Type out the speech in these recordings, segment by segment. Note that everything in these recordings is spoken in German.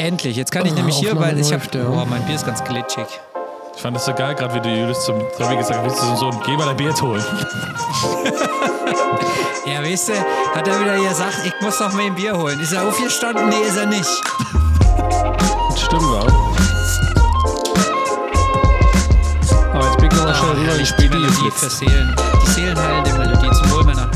Endlich, jetzt kann ich Oh, nämlich hier, weil ich habe, ja. boah, mein Bier ist ganz glitschig. Ich fand das so geil, gerade wie du Julius zum Tommy gesagt hast, willst du so ein, geh mal dein Bier jetzt holen. Ja, weißt du, hat er wieder gesagt, ich muss noch mal ein Bier holen. Ist er aufgestanden? Nee, ist er nicht. Stimmt, wa? Aber jetzt bin ich noch schnell rüber, die die Spiele Melodie für geflitzt. Seelen. Die seelenheilende Melodie zum Wohl, Männer.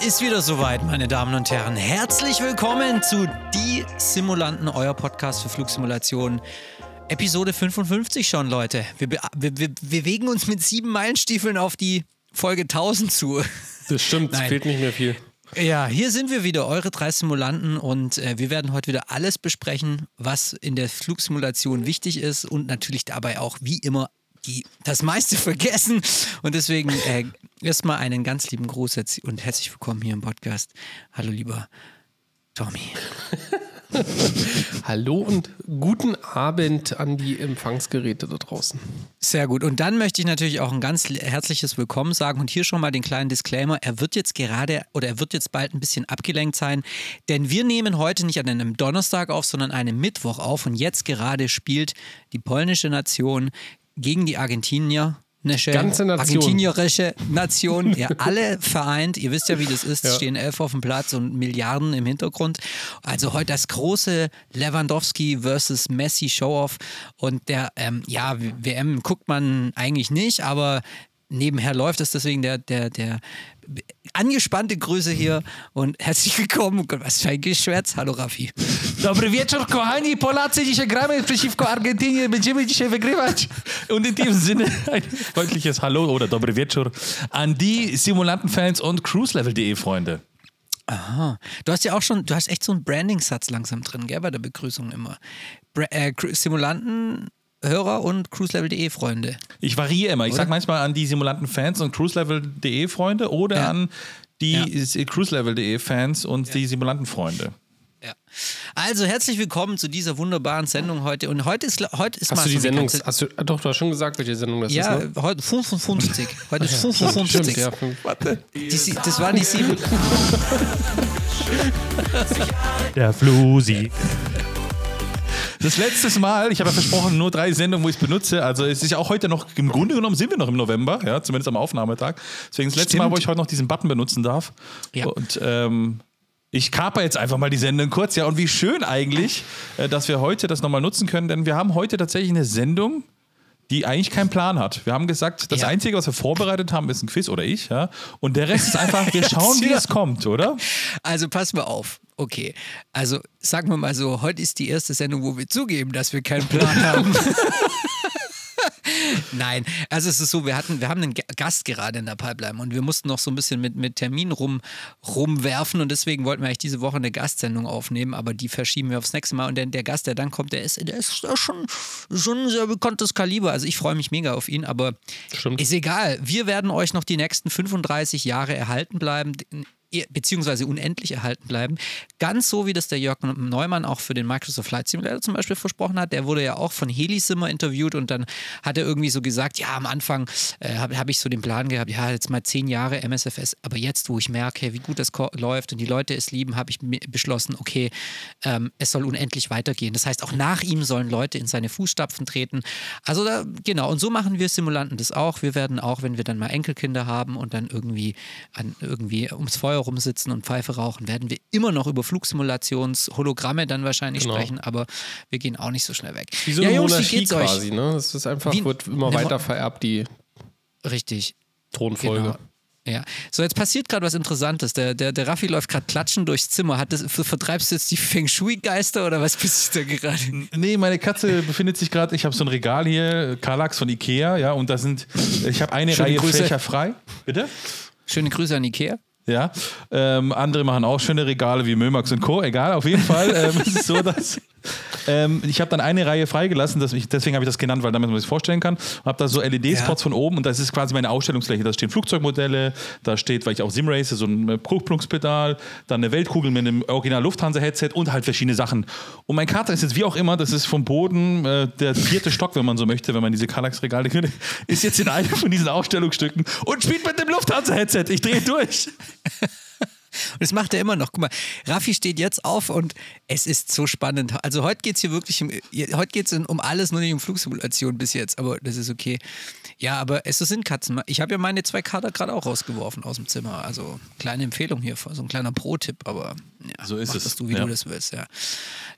Es ist wieder soweit, meine Damen und Herren. Herzlich willkommen zu Die Simulanten, euer Podcast für Flugsimulationen. Episode 55 schon, Leute. Wir, wir, wir bewegen uns mit sieben Meilenstiefeln auf die Folge 1000 zu. Das stimmt, es fehlt nicht mehr viel. Ja, hier sind wir wieder, eure drei Simulanten und äh, wir werden heute wieder alles besprechen, was in der Flugsimulation wichtig ist und natürlich dabei auch wie immer das meiste vergessen. Und deswegen äh, erstmal einen ganz lieben Gruß und herzlich willkommen hier im Podcast. Hallo lieber Tommy. Hallo und guten Abend an die Empfangsgeräte da draußen. Sehr gut. Und dann möchte ich natürlich auch ein ganz herzliches Willkommen sagen und hier schon mal den kleinen Disclaimer. Er wird jetzt gerade oder er wird jetzt bald ein bisschen abgelenkt sein, denn wir nehmen heute nicht an einem Donnerstag auf, sondern einem Mittwoch auf und jetzt gerade spielt die polnische Nation gegen die Argentinier. Ganze Nation. Argentinierische Nation, ja, alle vereint. Ihr wisst ja, wie das ist. Es Ja. stehen elf auf dem Platz und Milliarden im Hintergrund. Also heute das große Lewandowski versus Messi Show-Off. Und der, ähm, ja, WM guckt man eigentlich nicht, aber nebenher läuft es deswegen der, der, der angespannte Grüße hier und herzlich willkommen. Gott, was für ein Geschwätz. Hallo Raffi. Dobry wieczór, kochani Polacy. Dzisiaj gramy przeciwko Argentynie. Będziemy dzisiaj wygrywać. Und in diesem Sinne ein freundliches Hallo oder Dobry wieczór an die Simulantenfans und cruiselevel.de Freunde. Aha. Du hast ja auch schon, du hast echt so einen Branding-Satz langsam drin, gell, bei der Begrüßung immer. Bra äh, Simulanten, Hörer und cruiselevel.de Freunde. Ich variiere immer. Ich sage manchmal an die Simulantenfans und cruiselevel.de Freunde oder Ja. an die cruiselevel.de Fans und die Simulantenfreunde. Ja. Also herzlich willkommen zu dieser wunderbaren Sendung heute. Und heute ist, heute ist Hast mal du die so Sendung, ganze- hast du, ah, doch, du hast schon gesagt, welche Sendung das Ja, ist, ne? heute 55. Heute ist 55. Stimmt, ja. fünf- Die, das waren die sieben. Der Flusi. Das letzte Mal, ich habe ja versprochen, nur drei Sendungen, wo ich es benutze. Also es ist ja auch heute noch, im Grunde genommen sind wir noch im November, ja, zumindest am Aufnahmetag. Deswegen das letzte Stimmt. Mal, wo ich heute noch diesen Button benutzen darf. Ja. Und ähm, ich kaper jetzt einfach mal die Sendung kurz, ja. Und wie schön eigentlich, äh, dass wir heute das nochmal nutzen können, denn wir haben heute tatsächlich eine Sendung, die eigentlich keinen Plan hat. Wir haben gesagt, das Ja. Einzige, was wir vorbereitet haben, ist ein Quiz oder ich, ja. Und der Rest ist einfach, wir schauen, wie das kommt, oder? Also pass mal auf. Okay. Also sagen wir mal so, heute ist die erste Sendung, wo wir zugeben, dass wir keinen Plan haben. Nein, also es ist so, wir hatten, wir haben einen Ga- Gast gerade in der Pipeline und wir mussten noch so ein bisschen mit, mit Termin rum, rumwerfen und deswegen wollten wir eigentlich diese Woche eine Gastsendung aufnehmen, aber die verschieben wir aufs nächste Mal und der, der Gast, der dann kommt, der ist, der ist schon, schon ein sehr bekanntes Kaliber. Also ich freue mich mega auf ihn, aber Stimmt. ist egal. Wir werden euch noch die nächsten 35 Jahre erhalten bleiben beziehungsweise unendlich erhalten bleiben. Ganz so, wie das der Jörg Neumann auch für den Microsoft Flight Simulator zum Beispiel versprochen hat. Der wurde ja auch von Helisimmer interviewt und dann hat er irgendwie so gesagt, ja, am Anfang äh, habe hab ich so den Plan gehabt, ja, jetzt mal zehn Jahre MSFS, aber jetzt, wo ich merke, wie gut das läuft und die Leute es lieben, habe ich beschlossen, okay, ähm, es soll unendlich weitergehen. Das heißt, auch nach ihm sollen Leute in seine Fußstapfen treten. Also da, genau, und so machen wir Simulanten das auch. Wir werden auch, wenn wir dann mal Enkelkinder haben und dann irgendwie, an, irgendwie ums Feuer rumsitzen und Pfeife rauchen, werden wir immer noch über Flugsimulations-Hologramme dann wahrscheinlich Genau. sprechen, aber wir gehen auch nicht so schnell weg. Wie so ja, eine Jungs, wie Monarchie quasi, ne? Das ist einfach, Wie- wird immer Mo- weiter vererbt, die Richtig. Thronfolge. Genau. Ja, so jetzt passiert gerade was Interessantes. Der, der, der Raffi läuft gerade klatschen durchs Zimmer. Hat das, ver- vertreibst du jetzt die Feng Shui-Geister oder was bist du da gerade? Nee, meine Katze befindet sich gerade, ich habe so ein Regal hier, Kallax von Ikea, ja, und da sind, ich habe eine Schöne Reihe Grüße. Fächer frei. Bitte? Schöne Grüße an Ikea. Ja, ähm, andere machen auch schöne Regale wie Mömax und Co. Egal, auf jeden Fall ähm, ist so, dass ähm, ich habe dann eine Reihe freigelassen, dass ich, deswegen habe ich das genannt, weil damit man sich vorstellen kann. Habe da so LED-Spots Ja. von oben und das ist quasi meine Ausstellungsfläche. Da stehen Flugzeugmodelle, da steht, weil ich auch Simrace, so ein äh, Kuckuckspedal, dann eine Weltkugel mit einem Original Lufthansa-Headset und halt verschiedene Sachen. Und mein Kater ist jetzt wie auch immer, das ist vom Boden äh, der vierte Stock, wenn man so möchte, wenn man diese Kallax-Regale kennt, ist jetzt in einem von diesen Ausstellungsstücken und spielt mit dem Lufthansa-Headset. Ich drehe durch. Und das macht er immer noch. Guck mal, Raffi steht jetzt auf und es ist so spannend. Also heute geht es hier wirklich um, heute geht es um alles, nur nicht um Flugsimulation bis jetzt, aber das ist okay. Ja, aber es sind Katzen. Ich habe ja meine zwei Kader gerade auch rausgeworfen aus dem Zimmer. Also kleine Empfehlung hier, so ein kleiner Pro-Tipp, aber ja, So ist mach es. das du, wie Ja. du das willst, ja.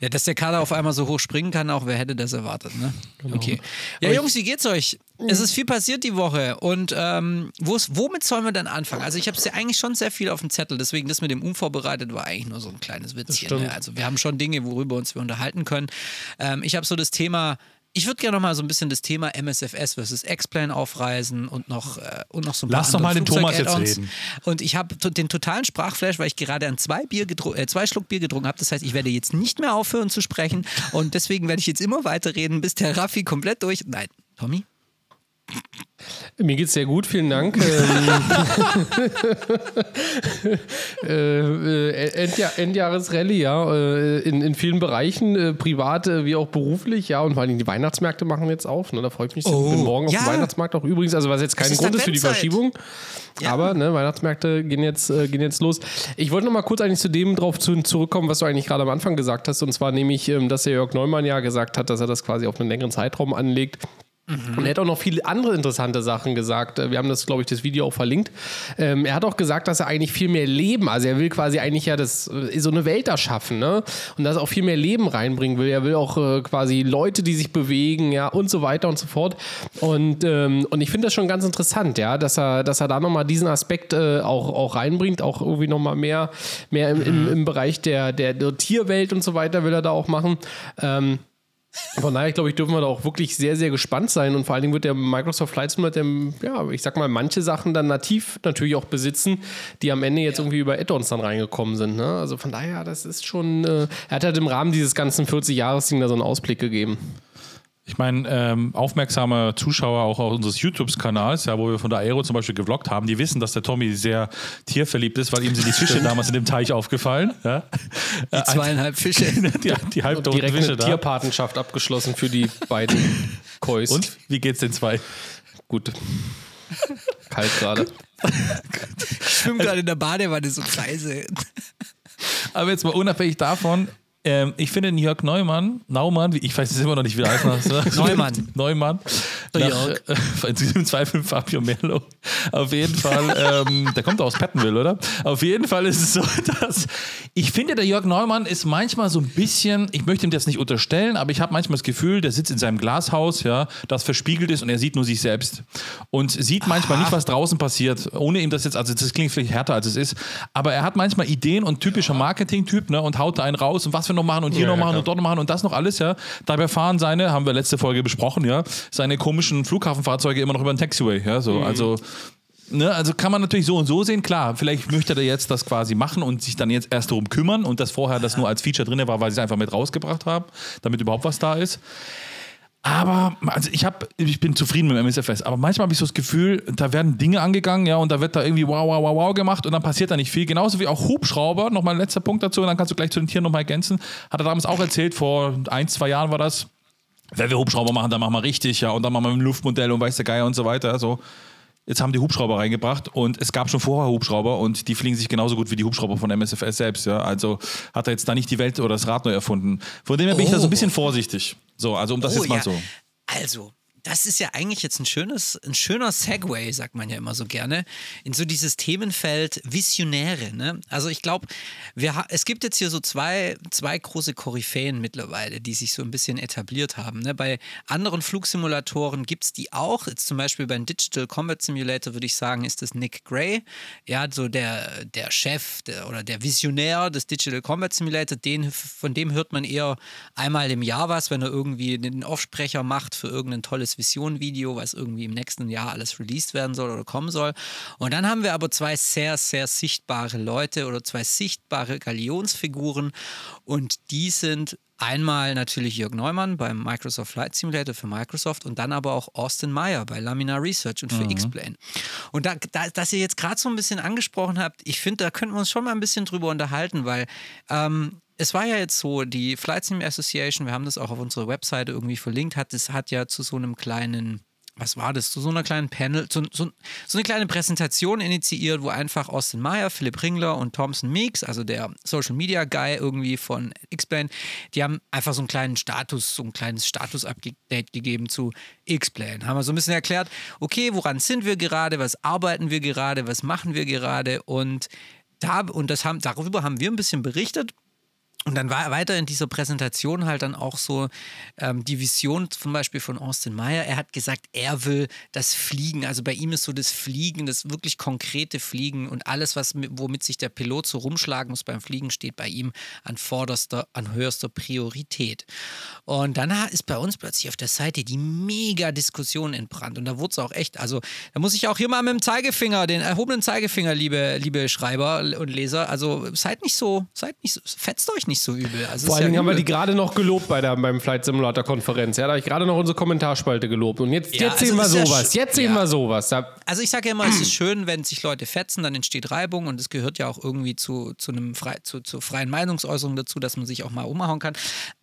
Ja, dass der Kader auf einmal so hoch springen kann, auch wer hätte das erwartet, ne? Genau. Okay. Ja, Jungs, wie geht's euch? Es ist viel passiert die Woche und ähm, womit sollen wir denn anfangen? Also ich habe ja eigentlich schon sehr viel auf dem Zettel, deswegen das mit dem unvorbereitet war eigentlich nur so ein kleines Witzchen. stimmt. Ne? Also wir haben schon Dinge, worüber uns wir unterhalten können. Ähm, ich habe so das Thema, ich würde gerne noch mal so ein bisschen das Thema MSFS versus X-Plane aufreißen und noch, äh, und noch so ein paar Lass doch mal den Thomas jetzt reden. Und ich habe den totalen Sprachflash, weil ich gerade an zwei, Bier äh, zwei Schluck Bier getrunken habe. Das heißt, ich werde jetzt nicht mehr aufhören zu sprechen und deswegen werde ich jetzt immer weiterreden, bis der Raffi komplett durch. Nein, Tommy? Mir geht's sehr gut, vielen Dank. Ähm, äh, äh, Endjahr, Endjahresrallye, ja, äh, in, in vielen Bereichen, äh, privat wie auch beruflich, ja, und vor allem die Weihnachtsmärkte machen jetzt auf, ne, da freue ich mich. Oh, bin morgen auf ja. dem Weihnachtsmarkt auch übrigens, also was jetzt kein Grund ist für die. Verschiebung, Ja. aber ne, Weihnachtsmärkte gehen jetzt, äh, gehen jetzt los. Ich wollte noch mal kurz eigentlich zu dem drauf zu, zurückkommen, was du eigentlich gerade am Anfang gesagt hast, und zwar nämlich, ähm, dass der Jörg Neumann ja gesagt hat, dass er das quasi auf einen längeren Zeitraum anlegt. Und er hat auch noch viele andere interessante Sachen gesagt. Wir haben das, glaube ich, das Video auch verlinkt. Ähm, er hat auch gesagt, dass er eigentlich viel mehr Leben, also er will quasi eigentlich ja das, äh, so eine Welt erschaffen, ne? Und dass er auch viel mehr Leben reinbringen will. Er will auch äh, quasi Leute, die sich bewegen, ja, und so weiter und so fort. Und, ähm, und ich finde das schon ganz interessant, ja, dass er, dass er da nochmal diesen Aspekt äh, auch, auch reinbringt, auch irgendwie nochmal mehr, mehr im, im, im Bereich der, der, der Tierwelt und so weiter will er da auch machen. Ähm, von daher, glaube ich, dürfen wir da auch wirklich sehr, sehr gespannt sein. Und vor allen Dingen wird der Microsoft Flight Simulator, ja, ich sag mal, manche Sachen dann nativ natürlich auch besitzen, die am Ende jetzt irgendwie über Add-ons dann reingekommen sind. Ne? Also von daher, das ist schon, äh, er hat halt im Rahmen dieses ganzen 40-Jahres-Ding da so einen Ausblick gegeben. Ich meine, ähm, aufmerksame Zuschauer auch auf unseres YouTube-Kanals, ja, wo wir von der Aero zum Beispiel gevloggt haben, die wissen, dass der Tommy sehr tierverliebt ist, weil ihm sind die Fische damals in dem Teich aufgefallen. Ja? Die zweieinhalb Fische. die, die halbtoten Direkt Fische eine da. Tierpatenschaft abgeschlossen für die beiden Kois. Und wie geht's den zwei? Gut. Kalt gerade. Ich schwimme gerade in der Badewanne so Kreise. Aber jetzt mal unabhängig davon, ähm, ich finde den Jörg Neumann, Naumann, ich weiß jetzt immer noch nicht, wie er heißt. Neumann. Neumann. Der Nach, Jörg. äh, Im Zweifel Fabio Mello. Auf jeden Fall, ähm, der kommt aus Pattenville, oder? Auf jeden Fall ist es so, dass ich finde, der Jörg Neumann ist manchmal so ein bisschen, ich möchte ihm das nicht unterstellen, aber ich habe manchmal das Gefühl, der sitzt in seinem Glashaus, ja, das verspiegelt ist und er sieht nur sich selbst. Und sieht manchmal nicht, was draußen passiert, ohne ihm das jetzt, also das klingt vielleicht härter, als es ist, aber er hat manchmal Ideen und typischer Marketing-Typ, ne, und haut da einen raus und was wir noch machen und hier Ja, noch ja, machen klar. und dort noch machen und das noch alles, ja. Dabei fahren seine, haben wir letzte Folge besprochen, ja, seine komischen Flughafenfahrzeuge immer noch über den Taxiway, ja, so, also. Ne, also kann man natürlich so und so sehen, klar, vielleicht möchte er jetzt das quasi machen und sich dann jetzt erst darum kümmern und das vorher das nur als Feature drin war, weil sie es einfach mit rausgebracht haben, damit überhaupt was da ist. Aber also ich habe, ich bin zufrieden mit dem MSFS, aber manchmal habe ich so das Gefühl, da werden Dinge angegangen, ja, und da wird da irgendwie wow, wow, wow, wow gemacht und dann passiert da nicht viel. Genauso wie auch Hubschrauber, nochmal ein letzter Punkt dazu, und dann kannst du gleich zu den Tieren nochmal ergänzen. Hat er damals auch erzählt, vor ein, zwei Jahren war das. Wenn wir Hubschrauber machen, dann machen wir richtig, ja, und dann machen wir ein Luftmodell und weiß der Geier und so weiter. So. Jetzt haben die Hubschrauber reingebracht und es gab schon vorher Hubschrauber und die fliegen sich genauso gut wie die Hubschrauber von MSFS selbst. Ja? Also hat er jetzt da nicht die Welt oder das Rad neu erfunden. Von dem her bin ich da so ein bisschen vorsichtig. So, also um das jetzt mal Oh, ja. so. Also, das ist ja eigentlich jetzt ein schönes, ein schöner Segway, sagt man ja immer so gerne, in so dieses Themenfeld Visionäre. Ne? Also ich glaube, es gibt jetzt hier so zwei, zwei große Koryphäen mittlerweile, die sich so ein bisschen etabliert haben. Ne? Bei anderen Flugsimulatoren gibt es die auch. Jetzt zum Beispiel beim Digital Combat Simulator würde ich sagen, ist das Nick Gray. Ja, so der, der Chef der, oder der Visionär des Digital Combat Simulator, den, von dem hört man eher einmal im Jahr was, wenn er irgendwie einen Offsprecher macht für irgendein tolles das Vision-Video, was irgendwie im nächsten Jahr alles released werden soll oder kommen soll. Und dann haben wir aber zwei sehr, sehr sichtbare Leute oder zwei sichtbare Galionsfiguren und die sind Einmal natürlich Jörg Neumann beim Microsoft Flight Simulator für Microsoft und dann aber auch Austin Meyer bei Laminar Research und für mhm. X-Plane. Und da, da, dass ihr jetzt gerade so ein bisschen angesprochen habt, ich finde, da könnten wir uns schon mal ein bisschen drüber unterhalten, weil ähm, es war ja jetzt so, die Flight Sim Association, wir haben das auch auf unserer Webseite irgendwie verlinkt, hat, das hat ja zu so einem kleinen was war das, zu so einer kleinen Panel, so, so, so, eine kleine Präsentation initiiert, wo einfach Austin Meyer, Philipp Ringler und Thompson Meeks, also der Social Media Guy irgendwie von X-Plane, die haben einfach so einen kleinen Status, so ein kleines Status-Update gegeben zu X-Plane. Haben wir so ein bisschen erklärt, okay, woran sind wir gerade, was arbeiten wir gerade, was machen wir gerade? Und da, und das haben, darüber haben wir ein bisschen berichtet und dann war weiter in dieser Präsentation halt dann auch so ähm, die Vision zum Beispiel von Austin Meyer. Er hat gesagt, er will das Fliegen. Also bei ihm ist so das Fliegen, das wirklich konkrete Fliegen und alles, was womit sich der Pilot so rumschlagen muss beim Fliegen, steht bei ihm an vorderster, an höchster Priorität. Und dann ist bei uns plötzlich auf der Seite die mega Diskussion entbrannt. Und da wurde es auch echt, also da muss ich auch hier mal mit dem Zeigefinger, den erhobenen Zeigefinger, liebe, liebe Schreiber und Leser, also seid nicht so, seid nicht so, fetzt euch nicht so übel. Also Vor allen Dingen ja haben wir die gerade noch gelobt bei der, beim Flight Simulator Konferenz. Ja, da habe ich gerade noch unsere Kommentarspalte gelobt. Und jetzt, ja, jetzt sehen also wir sowas. jetzt sehen wir sowas. Also ich sage ja immer, es ist schön, wenn sich Leute fetzen, dann entsteht Reibung und es gehört ja auch irgendwie zu, zu einem frei, zu, zu freien Meinungsäußerung dazu, dass man sich auch mal umhauen kann.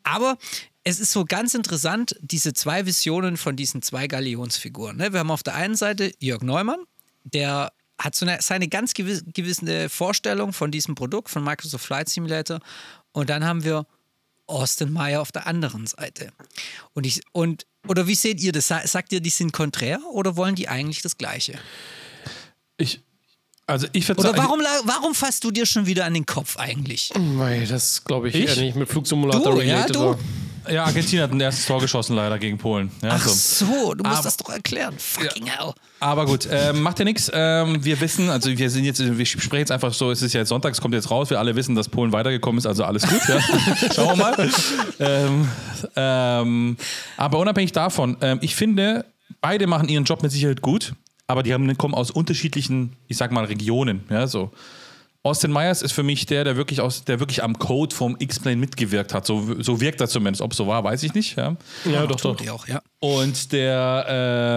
Aber es ist so ganz interessant, diese zwei Visionen von diesen zwei Galionsfiguren. Ne? Wir haben auf der einen Seite Jörg Neumann, der hat so eine, seine ganz gewisse Vorstellung von diesem Produkt, von Microsoft Flight Simulator. Und dann haben wir Austin Meyer auf der anderen Seite. Und ich, und, oder wie seht ihr das? Sagt ihr, die sind konträr oder wollen die eigentlich das Gleiche? Ich, also ich Oder warum, warum fasst du dir schon wieder an den Kopf eigentlich? Weil das glaube ich, ich? nicht mit Flugsimulator du, related ja, du? Ja, Argentinien hat ein erstes Tor geschossen leider gegen Polen. Ja, Ach so, so du musst aber, das doch erklären. Fucking ja. hell. Aber gut, ähm, macht ja nichts. Ähm, wir wissen, also wir sind jetzt, wir sprechen jetzt einfach so, es ist ja jetzt Sonntag, es kommt jetzt raus, wir alle wissen, dass Polen weitergekommen ist, also alles gut. Ja. Schauen wir mal. ähm, ähm, aber unabhängig davon, ähm, ich finde, beide machen ihren Job mit Sicherheit gut, aber die haben, kommen aus unterschiedlichen, ich sag mal, Regionen. Ja, so. Austin Myers ist für mich der, der wirklich, aus, der wirklich am Code vom X-Plane mitgewirkt hat. So, so wirkt er zumindest. Ob es so war, weiß ich nicht. Ja, ja doch, doch. Auch, ja. Und der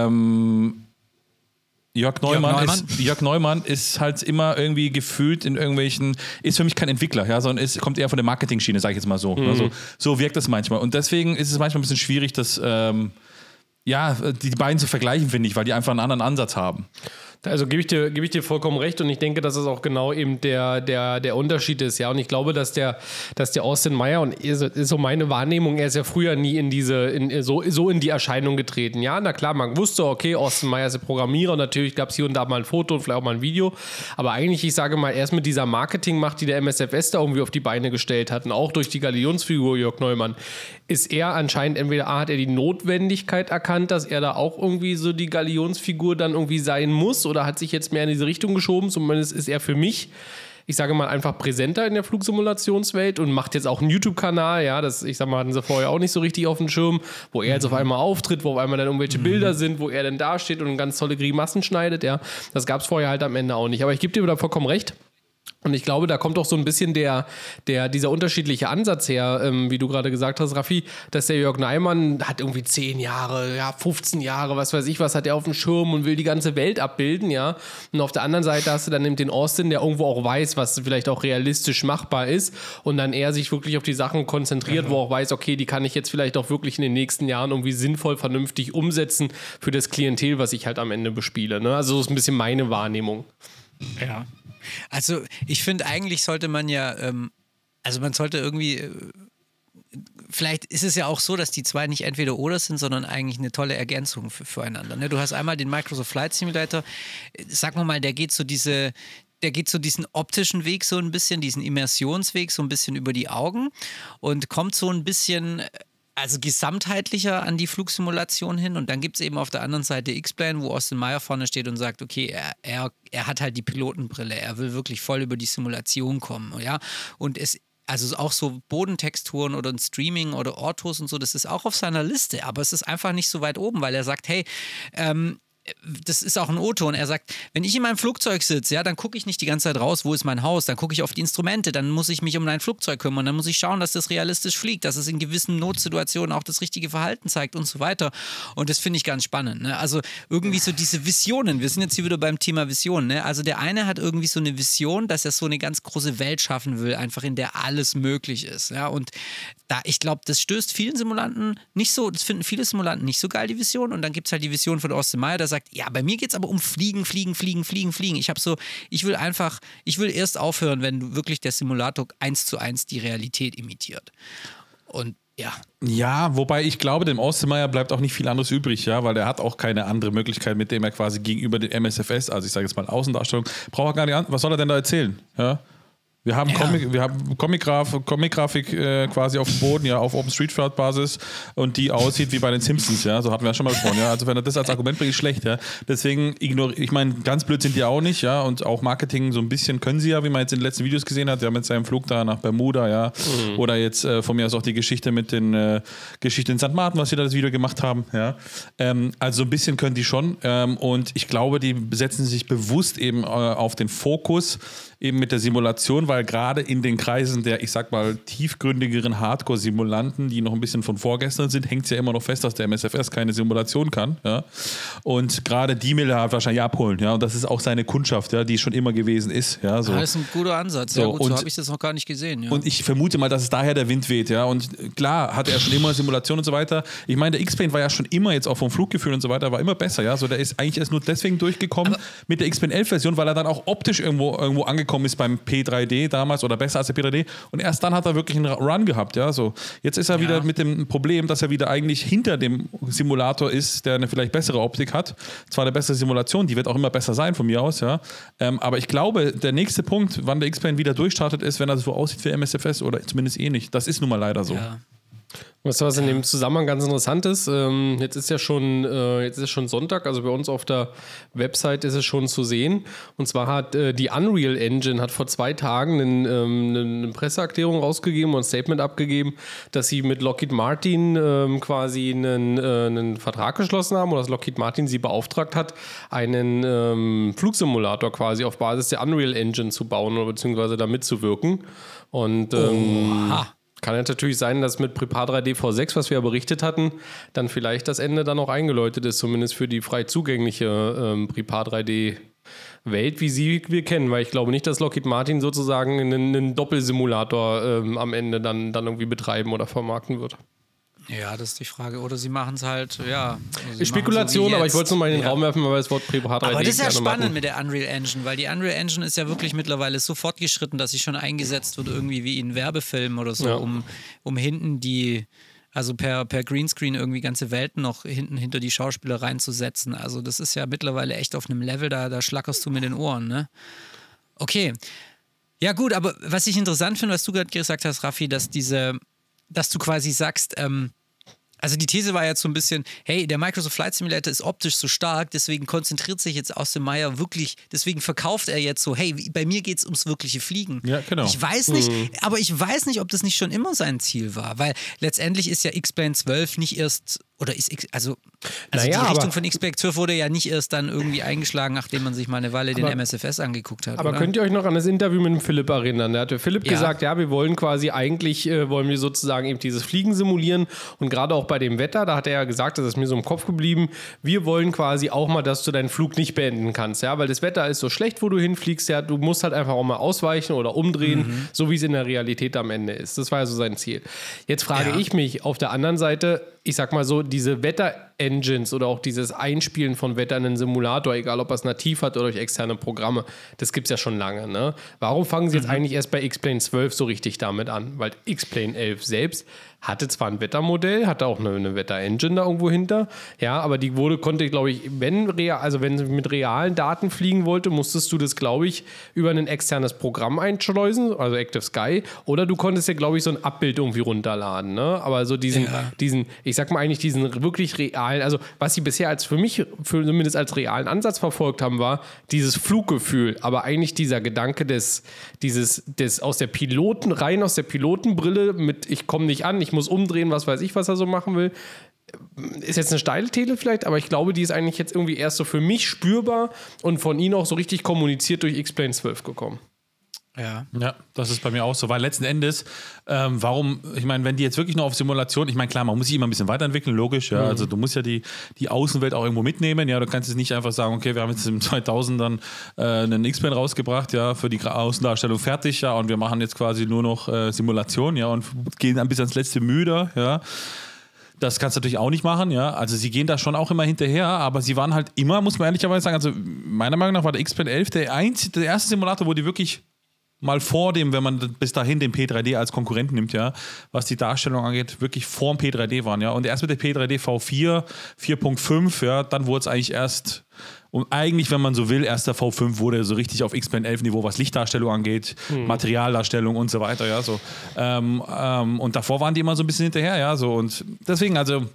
ähm, Jörg Neumann, Jörg Neumann. Ist, Jörg Neumann ist halt immer irgendwie gefühlt in irgendwelchen, ist für mich kein Entwickler, ja, sondern ist, kommt eher von der Marketing-Schiene, sage ich jetzt mal so. Mhm. Also, so wirkt das manchmal. Und deswegen ist es manchmal ein bisschen schwierig, das, ähm, ja, die beiden zu vergleichen, finde ich, weil die einfach einen anderen Ansatz haben. Also gebe ich, dir, gebe ich dir vollkommen recht und ich denke, dass es auch genau eben der, der, der Unterschied ist, ja. Und ich glaube, dass der, dass der Austin Meyer, und ist so meine Wahrnehmung, er ist ja früher nie in diese, in, so, so in die Erscheinung getreten. Ja, na klar, man wusste, okay, Austin Meyer ist ein Programmierer natürlich gab es hier und da mal ein Foto und vielleicht auch mal ein Video. Aber eigentlich, ich sage mal, erst mit dieser Marketingmacht, die der MSFS da irgendwie auf die Beine gestellt hat und auch durch die Galionsfigur Jörg Neumann, ist er anscheinend entweder A, hat er die Notwendigkeit erkannt, dass er da auch irgendwie so die Galionsfigur dann irgendwie sein muss oder hat sich jetzt mehr in diese Richtung geschoben. Zumindest ist er für mich, ich sage mal, einfach präsenter in der Flugsimulationswelt und macht jetzt auch einen YouTube-Kanal. Ja, das, ich sage mal, hatten sie vorher auch nicht so richtig auf dem Schirm, wo er jetzt auf einmal auftritt, wo auf einmal dann irgendwelche mhm. Bilder sind, wo er dann dasteht und ganz tolle Grimassen schneidet. Ja, das gab es vorher halt am Ende auch nicht. Aber ich gebe dir da vollkommen recht. Und ich glaube, da kommt auch so ein bisschen der, der, dieser unterschiedliche Ansatz her, ähm, wie du gerade gesagt hast, Raffi, dass der Jörg Neimann hat irgendwie 10 Jahre, ja, 15 Jahre, was weiß ich, was hat er auf dem Schirm und will die ganze Welt abbilden, ja. Und auf der anderen Seite hast du dann eben den Austin, der irgendwo auch weiß, was vielleicht auch realistisch machbar ist und dann eher sich wirklich auf die Sachen konzentriert, mhm. wo auch weiß, okay, die kann ich jetzt vielleicht auch wirklich in den nächsten Jahren irgendwie sinnvoll, vernünftig umsetzen für das Klientel, was ich halt am Ende bespiele. Ne? Also so ist ein bisschen meine Wahrnehmung. Ja, also ich finde, eigentlich sollte man ja, ähm, also man sollte irgendwie, äh, vielleicht ist es ja auch so, dass die zwei nicht entweder oder sind, sondern eigentlich eine tolle Ergänzung für, füreinander. Ne? Du hast einmal den Microsoft Flight Simulator, sag mal der geht so diese, der geht so diesen optischen Weg so ein bisschen, diesen Immersionsweg so ein bisschen über die Augen und kommt so ein bisschen also gesamtheitlicher an die Flugsimulation hin. Und dann gibt es eben auf der anderen Seite X-Plane, wo Austin Meyer vorne steht und sagt, okay, er, er, er hat halt die Pilotenbrille, er will wirklich voll über die Simulation kommen, ja. Und es also auch so Bodentexturen oder ein Streaming oder Ortos und so, das ist auch auf seiner Liste, aber es ist einfach nicht so weit oben, weil er sagt, hey, ähm, das ist auch ein O-Ton. Er sagt, wenn ich in meinem Flugzeug sitze, ja, dann gucke ich nicht die ganze Zeit raus, wo ist mein Haus, dann gucke ich auf die Instrumente, dann muss ich mich um mein Flugzeug kümmern, dann muss ich schauen, dass das realistisch fliegt, dass es in gewissen Notsituationen auch das richtige Verhalten zeigt und so weiter. Und das finde ich ganz spannend. Ne? Also irgendwie so diese Visionen. Wir sind jetzt hier wieder beim Thema Vision. Ne? Also der eine hat irgendwie so eine Vision, dass er so eine ganz große Welt schaffen will, einfach in der alles möglich ist. Ja? Und da, ich glaube, das stößt vielen Simulanten nicht so, das finden viele Simulanten nicht so geil, die Vision. Und dann gibt es halt die Vision von Austin Meyer, der sagt, ja, bei mir geht es aber um Fliegen, Fliegen, Fliegen, Fliegen, Fliegen. Ich habe so, ich will einfach, ich will erst aufhören, wenn wirklich der Simulator eins zu eins die Realität imitiert. Und ja. Ja, wobei ich glaube, dem Außenmeier bleibt auch nicht viel anderes übrig, ja, weil er hat auch keine andere Möglichkeit, mit dem er quasi gegenüber dem MSFS, also ich sage jetzt mal Außendarstellung, braucht er gar nicht an. Was soll er denn da erzählen? Ja? Wir haben, Ja. Comic, wir haben Comic-Graf, Comic-Grafik äh, quasi auf dem Boden, ja, auf OpenStreetMap-Basis und die aussieht wie bei den Simpsons, ja, so hatten wir ja schon mal gesprochen, ja. Also wenn er das als Argument bringt, ist schlecht, ja. Deswegen ignoriere ich meine, ganz blöd sind die auch nicht, ja, und auch Marketing so ein bisschen können sie ja, wie man jetzt in den letzten Videos gesehen hat, ja, mit seinem Flug da nach Bermuda, ja. Oder jetzt äh, von mir aus auch die Geschichte mit den äh, Geschichte in St. Martin, was sie da das Video gemacht haben, ja. Ähm, also so ein bisschen können die schon ähm, und ich glaube, die setzen sich bewusst eben äh, auf den Fokus eben mit der Simulation, weil gerade in den Kreisen der, ich sag mal, tiefgründigeren Hardcore-Simulanten, die noch ein bisschen von vorgestern sind, hängt es ja immer noch fest, dass der MSFS keine Simulation kann. Ja? Und gerade die will er halt wahrscheinlich abholen. Ja? Und das ist auch seine Kundschaft, ja, die schon immer gewesen ist. Ja? So. Das ist ein guter Ansatz. ja, So, gut, so und- habe ich das noch gar nicht gesehen. Ja. Und ich vermute mal, dass es daher der Wind weht, ja. Und klar, hatte er schon immer Simulation und so weiter. Ich meine, der X-Plane war ja schon immer jetzt auch vom Fluggefühl und so weiter, war immer besser, ja. So, der ist eigentlich erst nur deswegen durchgekommen mit der X-Plane 11-Version, weil er dann auch optisch irgendwo, irgendwo angekommen ist beim P3D damals oder besser als der P3D. Und erst dann hat er wirklich einen Run gehabt, ja. So, jetzt ist er Ja. wieder mit dem Problem, dass er wieder eigentlich hinter dem Simulator ist, der eine vielleicht bessere Optik hat. Zwar eine bessere Simulation, die wird auch immer besser sein von mir aus, ja. Ähm, aber ich glaube, der nächste Punkt, wann der X-Plane wieder durchstartet, ist, wenn er so aussieht wie MSFS oder zumindest ähnlich. Das ist nun mal leider so. ja. Was, was in dem Zusammenhang ganz interessant ist, ähm, jetzt ist ja schon, äh, jetzt ist schon Sonntag, also bei uns auf der Website ist es schon zu sehen. Und zwar hat äh, die Unreal Engine hat vor zwei Tagen einen, ähm, eine Presseerklärung rausgegeben und ein Statement abgegeben, dass sie mit Lockheed Martin ähm, quasi einen, äh, einen Vertrag geschlossen haben oder dass Lockheed Martin sie beauftragt hat, einen ähm, Flugsimulator quasi auf Basis der Unreal Engine zu bauen oder beziehungsweise da mitzuwirken. Und ähm, Oha. Kann jetzt natürlich sein, dass mit Prepar 3D V6, was wir ja berichtet hatten, dann vielleicht das Ende dann auch eingeläutet ist, zumindest für die frei zugängliche ähm, Prepar 3D Welt, wie sie wir kennen, weil ich glaube nicht, dass Lockheed Martin sozusagen einen, einen Doppelsimulator ähm, am Ende dann, dann irgendwie betreiben oder vermarkten wird. Ja, das ist die Frage. Oder sie machen es halt, ja. also Spekulation, so aber ich wollte es nur mal in den Ja. Raum werfen, weil wir das Wort Prepar 3D Aber das ist ja spannend machen. mit der Unreal Engine, weil die Unreal Engine ist ja wirklich mittlerweile so fortgeschritten, dass sie schon eingesetzt wird, irgendwie wie in Werbefilmen oder so, Ja. um, um hinten die, also per, per Greenscreen irgendwie ganze Welten noch hinten hinter die Schauspieler reinzusetzen. Also das ist ja mittlerweile echt auf einem Level, da, da schlackerst du mit den Ohren, ne? Okay. Ja, gut, aber was ich interessant finde, was du gerade gesagt hast, Raffi, dass diese, dass du quasi sagst, ähm, also die These war jetzt so ein bisschen, hey, der Microsoft Flight Simulator ist optisch so stark, deswegen konzentriert sich jetzt Austin Meyer wirklich, deswegen verkauft er jetzt so, hey, bei mir geht es ums wirkliche Fliegen. Ja, genau. Ich weiß nicht, aber ich weiß nicht, ob das nicht schon immer sein Ziel war, weil letztendlich ist ja X-Plane 12 nicht erst, oder ist X, also, also Naja, die Richtung aber- von X-Plane 12 wurde ja nicht erst dann irgendwie eingeschlagen, nachdem man sich mal eine Weile den Aber- MSFS angeguckt hat. Aber oder? könnt ihr euch noch an das Interview mit dem Philipp erinnern? Da hatte Philipp Ja. gesagt, ja, wir wollen quasi eigentlich, äh, wollen wir sozusagen eben dieses Fliegen simulieren und gerade auch bei dem Wetter, da hat er ja gesagt, das ist mir so im Kopf geblieben, wir wollen quasi auch mal, dass du deinen Flug nicht beenden kannst, ja, weil das Wetter ist so schlecht, wo du hinfliegst, ja, du musst halt einfach auch mal ausweichen oder umdrehen, Mhm. so wie es in der Realität am Ende ist. Das war ja so sein Ziel. Jetzt frage Ja. ich mich auf der anderen Seite, ich sag mal so, diese Wetter-Engines oder auch dieses Einspielen von Wetter in einen Simulator, egal ob er es nativ hat oder durch externe Programme, das gibt es ja schon lange. Ne? Warum fangen sie jetzt Mhm. eigentlich erst bei X-Plane 12 so richtig damit an? Weil X-Plane 11 selbst hatte zwar ein Wettermodell, hatte auch eine, eine Wetter-Engine da irgendwo hinter, ja, aber die wurde, konnte, glaube ich, wenn real, also wenn sie mit realen Daten fliegen wollte, musstest du das, glaube ich, über ein externes Programm einschleusen, also Active Sky, oder du konntest ja, glaube ich, so ein Abbild irgendwie runterladen, ne? Aber so diesen, Ja. diesen, ich sag mal eigentlich diesen wirklich realen, also was sie bisher als für mich, für zumindest als realen Ansatz verfolgt haben, war dieses Fluggefühl, aber eigentlich dieser Gedanke des, dieses, des aus der Piloten, rein aus der Pilotenbrille mit ich komme nicht an, ich muss umdrehen, was weiß ich, was er so machen will. Ist jetzt eine steile Tele vielleicht, aber ich glaube, die ist eigentlich jetzt irgendwie erst so für mich spürbar und von ihnen auch so richtig kommuniziert durch X-Plane 12 gekommen. Ja. Ja, das ist bei mir auch so, weil letzten Endes, ähm, warum, ich meine, wenn die jetzt wirklich nur auf Simulation, ich meine, klar, man muss sich immer ein bisschen weiterentwickeln, logisch, ja, also du musst ja die, die Außenwelt auch irgendwo mitnehmen, ja, du kannst jetzt nicht einfach sagen, okay, wir haben jetzt im 2000 dann äh, einen X-Plane rausgebracht, ja, für die Außendarstellung fertig, ja, und wir machen jetzt quasi nur noch äh, Simulation, ja, und gehen ein bisschen ans letzte Müde, ja. Das kannst du natürlich auch nicht machen, ja. Also sie gehen da schon auch immer hinterher, aber sie waren halt immer, muss man ehrlicherweise sagen, also meiner Meinung nach war der X-Plane 11 der, einzige, der erste Simulator, wo die wirklich mal vor dem, wenn man bis dahin den P3D als Konkurrent nimmt, ja, was die Darstellung angeht, wirklich vor dem P3D waren, ja. Und erst mit der P3D V4, 4.5, ja, dann wurde es eigentlich erst, und eigentlich, wenn man so will, erst der V5 wurde so richtig auf X-Plane 11 Niveau, was Lichtdarstellung angeht, Materialdarstellung und so weiter, ja, so. Ähm, ähm, und davor waren die immer so ein bisschen hinterher, ja, so. Und deswegen, also,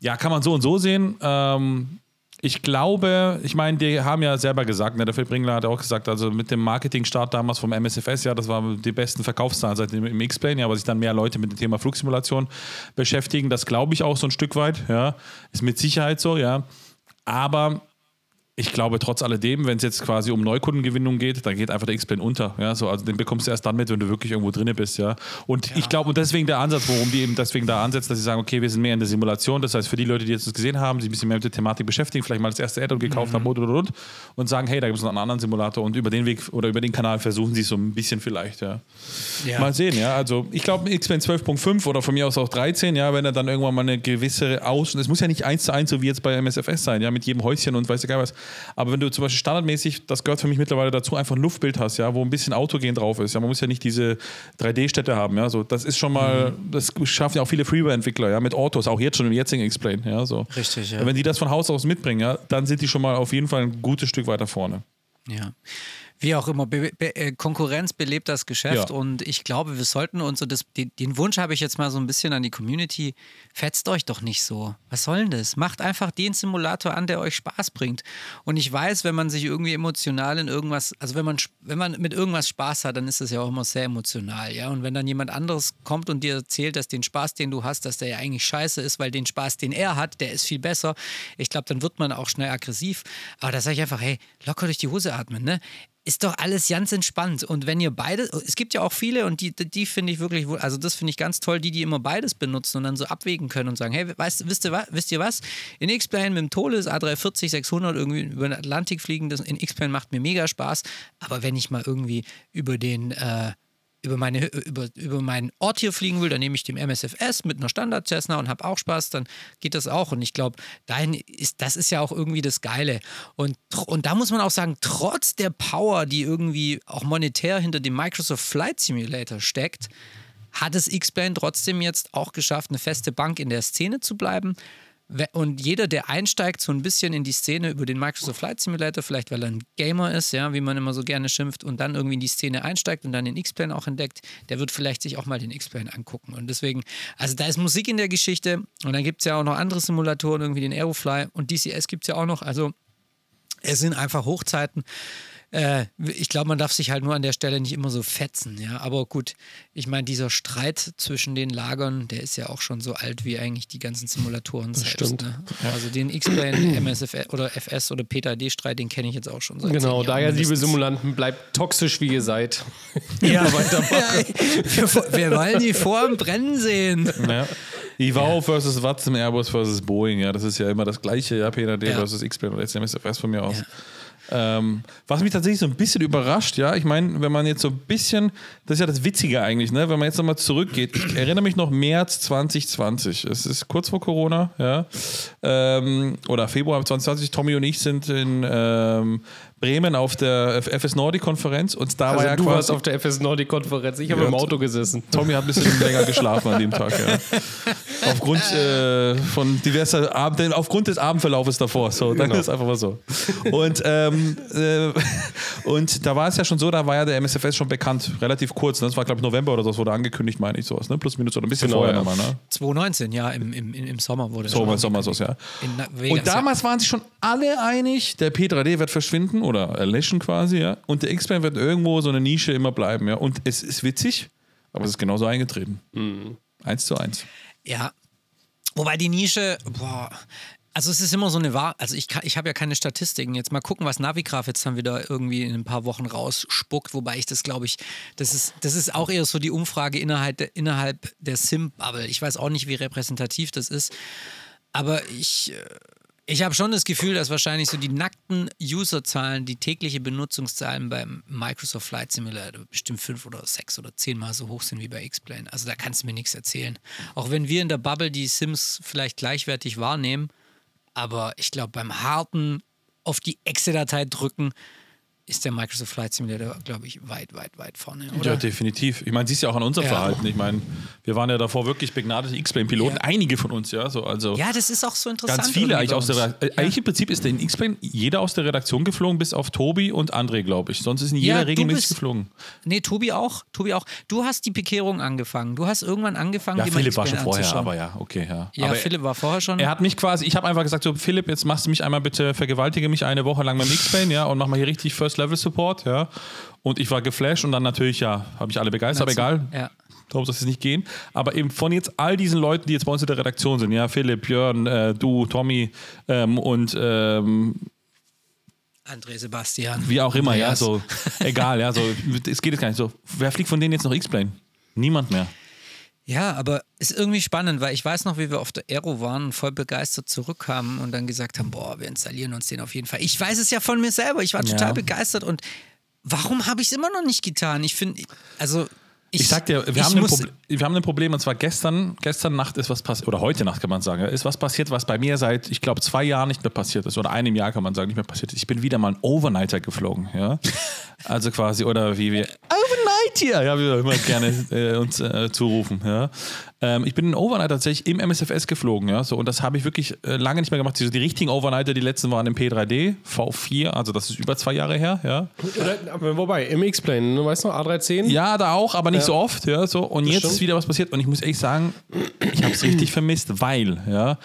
ja, kann man so und so sehen. Ähm, ich glaube, ich meine, die haben ja selber gesagt, ne, der Philipp Ringler hat auch gesagt, also mit dem Marketingstart damals vom MSFS, ja, das waren die besten Verkaufszahlen seit dem X-Plane, ja, weil sich dann mehr Leute mit dem Thema Flugsimulation beschäftigen. Das glaube ich auch so ein Stück weit, ja. Ist mit Sicherheit so, ja. Aber ich glaube, trotz alledem, wenn es jetzt quasi um Neukundengewinnung geht, dann geht einfach der X-Plane unter. Ja, so, also den bekommst du erst dann mit, wenn du wirklich irgendwo drin bist. Ja. Und ich glaube, und deswegen der Ansatz, worum die eben deswegen da ansetzen, dass sie sagen, okay, wir sind mehr in der Simulation. Das heißt, für die Leute, die jetzt das gesehen haben, sich ein bisschen mehr mit der Thematik beschäftigen, vielleicht mal das erste Add-on gekauft haben und, und, und, und sagen, hey, da gibt es noch einen anderen Simulator und über den Weg oder über den Kanal versuchen sie es so ein bisschen vielleicht. Ja. Ja. Mal sehen, ja. Also ich glaube, X-Plane 12.5 oder von mir aus auch 13, ja, wenn er dann irgendwann mal eine gewisse Aus... Und es muss ja nicht eins zu eins so wie jetzt bei MSFS sein, ja, mit jedem Häuschen und weiß ich gar was. Aber wenn du zum Beispiel standardmäßig, das gehört für mich mittlerweile dazu, einfach ein Luftbild hast, ja, wo ein bisschen Autogen drauf ist. Ja, man muss ja nicht diese 3D-Städte haben, ja. So, das ist schon mal, das schaffen ja auch viele Freeware-Entwickler, ja, mit Autos, auch jetzt schon im jetzigen Explain, ja. So. Richtig, ja. Wenn die das von Haus aus mitbringen, ja, dann sind die schon mal auf jeden Fall ein gutes Stück weiter vorne. Ja. Wie auch immer, be be äh, Konkurrenz belebt das Geschäft Ja. und ich glaube, wir sollten uns, und das, den, den Wunsch habe ich jetzt mal so ein bisschen an die Community, fetzt euch doch nicht so. Was soll denn das? Macht einfach den Simulator an, der euch Spaß bringt. Und ich weiß, wenn man sich irgendwie emotional in irgendwas, also wenn man, wenn man mit irgendwas Spaß hat, dann ist das ja auch immer sehr emotional, ja. Und wenn dann jemand anderes kommt und dir erzählt, dass den Spaß, den du hast, dass der ja eigentlich scheiße ist, weil den Spaß, den er hat, der ist viel besser, ich glaube, dann wird man auch schnell aggressiv. Aber da sage ich einfach, hey, locker durch die Hose atmen, ne? Ist doch alles ganz entspannt. Und wenn ihr beide, es gibt ja auch viele und die, die finde ich wirklich, also das finde ich ganz toll, die, die immer beides benutzen und dann so abwägen können und sagen, hey, weißt, wisst, ihr was, wisst ihr was? In X-Plane mit dem Toles A340, 600 irgendwie über den Atlantik fliegen, das in X-Plane macht mir mega Spaß. Aber wenn ich mal irgendwie über den, äh, über, meine, über, über meinen Ort hier fliegen will, dann nehme ich den MSFS mit einer Standard Cessna und habe auch Spaß, dann geht das auch. Und ich glaube, dahin ist, das ist ja auch irgendwie das Geile. Und, und da muss man auch sagen, trotz der Power, die irgendwie auch monetär hinter dem Microsoft Flight Simulator steckt, hat es X-Plane trotzdem jetzt auch geschafft, eine feste Bank in der Szene zu bleiben. Und jeder, der einsteigt, so ein bisschen in die Szene über den Microsoft Flight Simulator, vielleicht weil er ein Gamer ist, ja, wie man immer so gerne schimpft, und dann irgendwie in die Szene einsteigt und dann den X-Plane auch entdeckt, der wird vielleicht sich auch mal den X-Plane angucken. Und deswegen, also da ist Musik in der Geschichte und dann gibt es ja auch noch andere Simulatoren, irgendwie den Aerofly und DCS gibt es ja auch noch. Also es sind einfach Hochzeiten. Äh, ich glaube, man darf sich halt nur an der Stelle nicht immer so fetzen, ja. Aber gut, ich meine, dieser Streit zwischen den Lagern, der ist ja auch schon so alt wie eigentlich die ganzen Simulatoren selbst. stimmt. Ne? Also den X-Plane, MSF oder FS oder PTD-Streit, den kenne ich jetzt auch schon seit Genau, daher, liebe. Simulanten, bleibt toxisch, wie ihr seid. Ja. wir, wir wollen die vor dem Brennen sehen. Ja. IVAO versus Watts im Airbus versus Boeing, ja, das ist ja immer das gleiche, ja, PNAD Ja. versus X-Plane oder SMSFS von mir aus. Ja. Ähm, was mich tatsächlich so ein bisschen überrascht, ja, ich meine, wenn man jetzt so ein bisschen, das ist ja das Witzige eigentlich, ne, wenn man jetzt nochmal zurückgeht, ich erinnere mich noch März 2020, es ist kurz vor Corona, ja, ähm, oder Februar 2020, Tommy und ich sind in, ähm, Bremen auf der FS Nordic Konferenz und da war Also ja du quasi, warst auf der FS Nordic Konferenz, ich habe Ja, im Auto gesessen. Tommy hat ein bisschen länger geschlafen an dem Tag, ja. Aufgrund äh, von diverser Abend, aufgrund des Abendverlaufes davor. So, dann Genau. ist einfach mal so. Und, ähm, äh, und da war es ja schon so, da war ja der MSFS schon bekannt, relativ kurz. Ne? Das war, glaube ich, November oder so, das wurde angekündigt, meine ich sowas, ne? Plus minus oder ein bisschen Genau, vorher ja. nochmal, ne? 2019, ja, im, im, im Sommer wurde So, schon Sommer, so, ja. in Na- Vegas, Und damals waren sich schon alle einig, der P3D wird verschwinden oder erlöschen quasi, ja. Und der X-Plane wird irgendwo so eine Nische immer bleiben, ja. Und es ist witzig, aber es ist genauso eingetreten. Eins zu eins. Ja. Wobei die Nische, boah, also es ist immer so eine Wahr, also ich, kann- ich habe ja keine Statistiken. Jetzt mal gucken, was Navigraph jetzt dann wieder irgendwie in ein paar Wochen rausspuckt, wobei ich das glaube ich, das ist, das ist auch eher so die Umfrage innerhalb der, innerhalb der Sim-Bubble. Ich weiß auch nicht, wie repräsentativ das ist, aber ich, äh, ich habe schon das Gefühl, dass wahrscheinlich so die nackten Userzahlen, die tägliche Benutzungszahlen beim Microsoft Flight Simulator bestimmt fünf oder sechs oder zehnmal so hoch sind wie bei X-Plane. Also da kannst du mir nichts erzählen. Auch wenn wir in der Bubble die Sims vielleicht gleichwertig wahrnehmen, aber ich glaube, beim harten auf die Exe-Datei drücken, ist der Microsoft Flight Simulator, glaube ich, weit, weit, weit vorne. Oder? Ja, definitiv. Ich meine, siehst ja auch an unserem Ja. Verhalten. Ich meine, wir waren ja davor wirklich begnadete X-Plane-Piloten, Ja. einige von uns, ja. So, also Ja, das ist auch so interessant. ganz viele eigentlich aus der. Redaktion. Eigentlich im Prinzip ist in X-Plane jeder aus der Redaktion geflogen, bis auf Tobi und André, glaube ich. Sonst ist jeder Ja, regelmäßig bist- geflogen. Nee, Tobi auch. Tobi auch. Du hast die Pikierung angefangen. Du hast irgendwann angefangen, Ja, Philipp war schon vorher, anzuschauen. aber ja, okay, ja. Ja, aber Philipp war vorher schon. Er hat mich quasi, ich habe einfach gesagt, so Philipp, jetzt machst du mich einmal bitte, vergewaltige mich eine Woche lang beim X-Plane, ja, und mach mal hier richtig First-Level-Support, ja. Und ich war geflasht und dann natürlich, ja, habe ich alle begeistert, aber egal. Ja. Darum soll es nicht gehen. Aber eben von jetzt all diesen Leuten, die jetzt bei uns in der Redaktion sind, ja, Philipp, Björn, äh, du, Tommy ähm, und ähm, André Sebastian. wie auch immer, ja, Andreas. so, egal, ja, so, es geht jetzt gar nicht so. Wer fliegt von denen jetzt noch X-Plane? Niemand mehr. Ja, aber ist irgendwie spannend, weil ich weiß noch, wie wir auf der Aero waren und voll begeistert zurückkamen und dann gesagt haben, boah, wir installieren uns den auf jeden Fall. Ich weiß es ja von mir selber, ich war total Ja. begeistert und warum habe ich es immer noch nicht getan? Ich finde, also ich, Ich sag dir, wir, haben, wir haben ein Problem und zwar gestern, gestern Nacht ist was passiert, oder heute Nacht kann man sagen, ist was passiert, was bei mir seit, ich glaube, zwei Jahren nicht mehr passiert ist oder einem Jahr kann man sagen, nicht mehr passiert ist. Ich bin wieder mal ein Overnighter geflogen, ja. Also quasi, oder wie wir, Overnight hier, ja, wir immer gerne äh, uns äh, zurufen, ja. Ähm, ich bin ein Overnighter tatsächlich im MSFS geflogen, ja, so und das habe ich wirklich äh, lange nicht mehr gemacht. Die, die richtigen Overnighter, die letzten waren im P3D, V4, also das ist über zwei Jahre her, ja. Oder, wobei, im X-Plane, du weißt noch, A310? Ja, da auch, aber nicht Ja. so oft, ja, so. Und jetzt stimmt. ist wieder was passiert und ich muss ehrlich sagen, ich habe es richtig vermisst, weil, ja,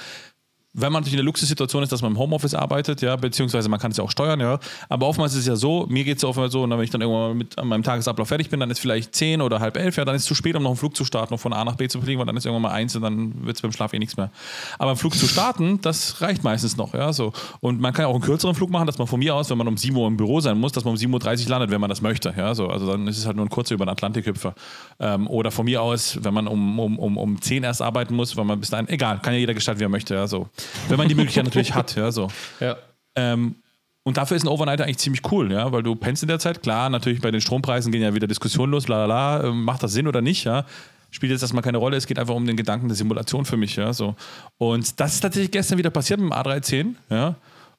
wenn man natürlich in der Luxussituation ist, dass man im Homeoffice arbeitet, ja, beziehungsweise man kann es ja auch steuern, ja, aber oftmals ist es ja so, mir geht es oftmals so, und wenn ich dann irgendwann mit an meinem Tagesablauf fertig bin, dann ist vielleicht zehn oder halb elf, ja, dann ist es zu spät, um noch einen Flug zu starten, noch von A nach B zu fliegen, weil dann ist irgendwann mal eins und dann wird es beim Schlaf eh nichts mehr. Aber einen Flug zu starten, das reicht meistens noch, ja, so. Und man kann ja auch einen kürzeren Flug machen, dass man von mir aus, wenn man um 7 Uhr im Büro sein muss, dass man um 7.30 Uhr landet, wenn man das möchte, ja, so. Also dann ist es halt nur ein kurzer über den Atlantikhüpfer. Ähm, oder von mir aus, wenn man um, um, um, um 10 erst arbeiten muss, weil man bis dahin, egal, kann ja jeder gestalten, wie er möchte, ja, so. Wenn man die Möglichkeit natürlich hat, ja, so. Ja. Ähm, und dafür ist ein Overnighter eigentlich ziemlich cool, ja, weil du pennst in der Zeit. Klar, natürlich bei den Strompreisen gehen ja wieder Diskussionen los, la la la, ähm, macht das Sinn oder nicht, ja. Spielt jetzt erstmal keine Rolle, es geht einfach um den Gedanken der Simulation für mich, ja, so. Und das ist tatsächlich gestern wieder passiert mit dem A310, ja.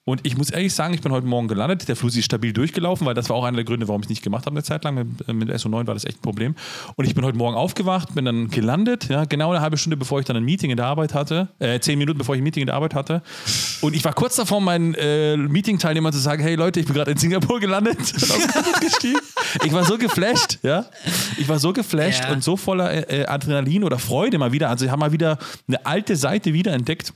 Und ich muss ehrlich sagen, ich bin heute Morgen gelandet. Der Fluss ist stabil durchgelaufen, weil das war auch einer der Gründe, warum ich es nicht gemacht habe eine Zeit lang. Mit, mit SO9 war das echt ein Problem. Und ich bin heute Morgen aufgewacht, bin dann gelandet, ja, genau eine halbe Stunde, bevor ich dann ein Meeting in der Arbeit hatte. Äh, zehn Minuten, bevor ich ein Meeting in der Arbeit hatte. Und ich war kurz davor, meinen äh, Meeting-Teilnehmern zu sagen, hey Leute, ich bin gerade in Singapur gelandet. Ich war so geflasht, ja. Ich war so geflasht Ja. und so voller äh, Adrenalin oder Freude mal wieder. Also ich habe mal wieder eine alte Seite wiederentdeckt.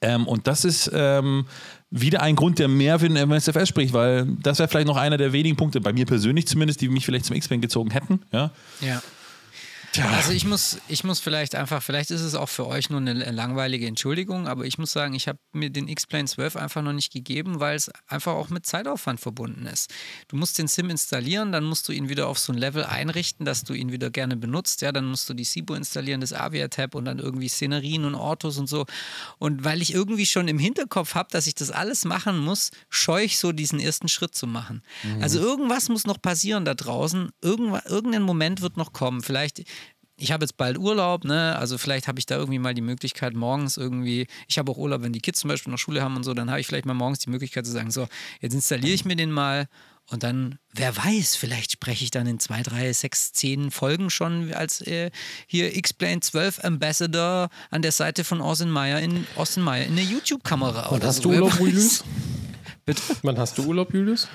Ähm, und das ist ähm, wieder ein Grund, der mehr für den MSFS spricht, weil das wäre vielleicht noch einer der wenigen Punkte, bei mir persönlich zumindest, die mich vielleicht zum X-Plane gezogen hätten. Ja. Ja. Also ich muss, ich muss vielleicht einfach, vielleicht ist es auch für euch nur eine langweilige Entschuldigung, aber ich muss sagen, ich habe mir den X-Plane 12 einfach noch nicht gegeben, weil es einfach auch mit Zeitaufwand verbunden ist. Du musst den Sim installieren, dann musst du ihn wieder auf so ein Level einrichten, dass du ihn wieder gerne benutzt. Ja, dann musst du die SIBO installieren, das Avia-Tab und dann irgendwie Szenerien und Autos und so. Und weil ich irgendwie schon im Hinterkopf habe, dass ich das alles machen muss, scheue ich so diesen ersten Schritt zu machen. Also irgendwas muss noch passieren da draußen. Irgendwa, irgendein Moment wird noch kommen. Vielleicht ich habe jetzt bald Urlaub, ne? Also vielleicht habe ich da irgendwie mal die Möglichkeit, morgens irgendwie, ich habe auch Urlaub, wenn die Kids zum Beispiel noch Schule haben und so, dann habe ich vielleicht mal morgens die Möglichkeit zu sagen, so, jetzt installiere ich mir den mal und dann, wer weiß, vielleicht spreche ich dann in zwei, drei, sechs, zehn Folgen schon als äh, hier X-Plane 12 Ambassador an der Seite von Austin Meyer in Austin Meyer in der YouTube-Kamera. Und oder hast so. du Urlaub. Julius? Bitte? Wann hast du Urlaub, Julius?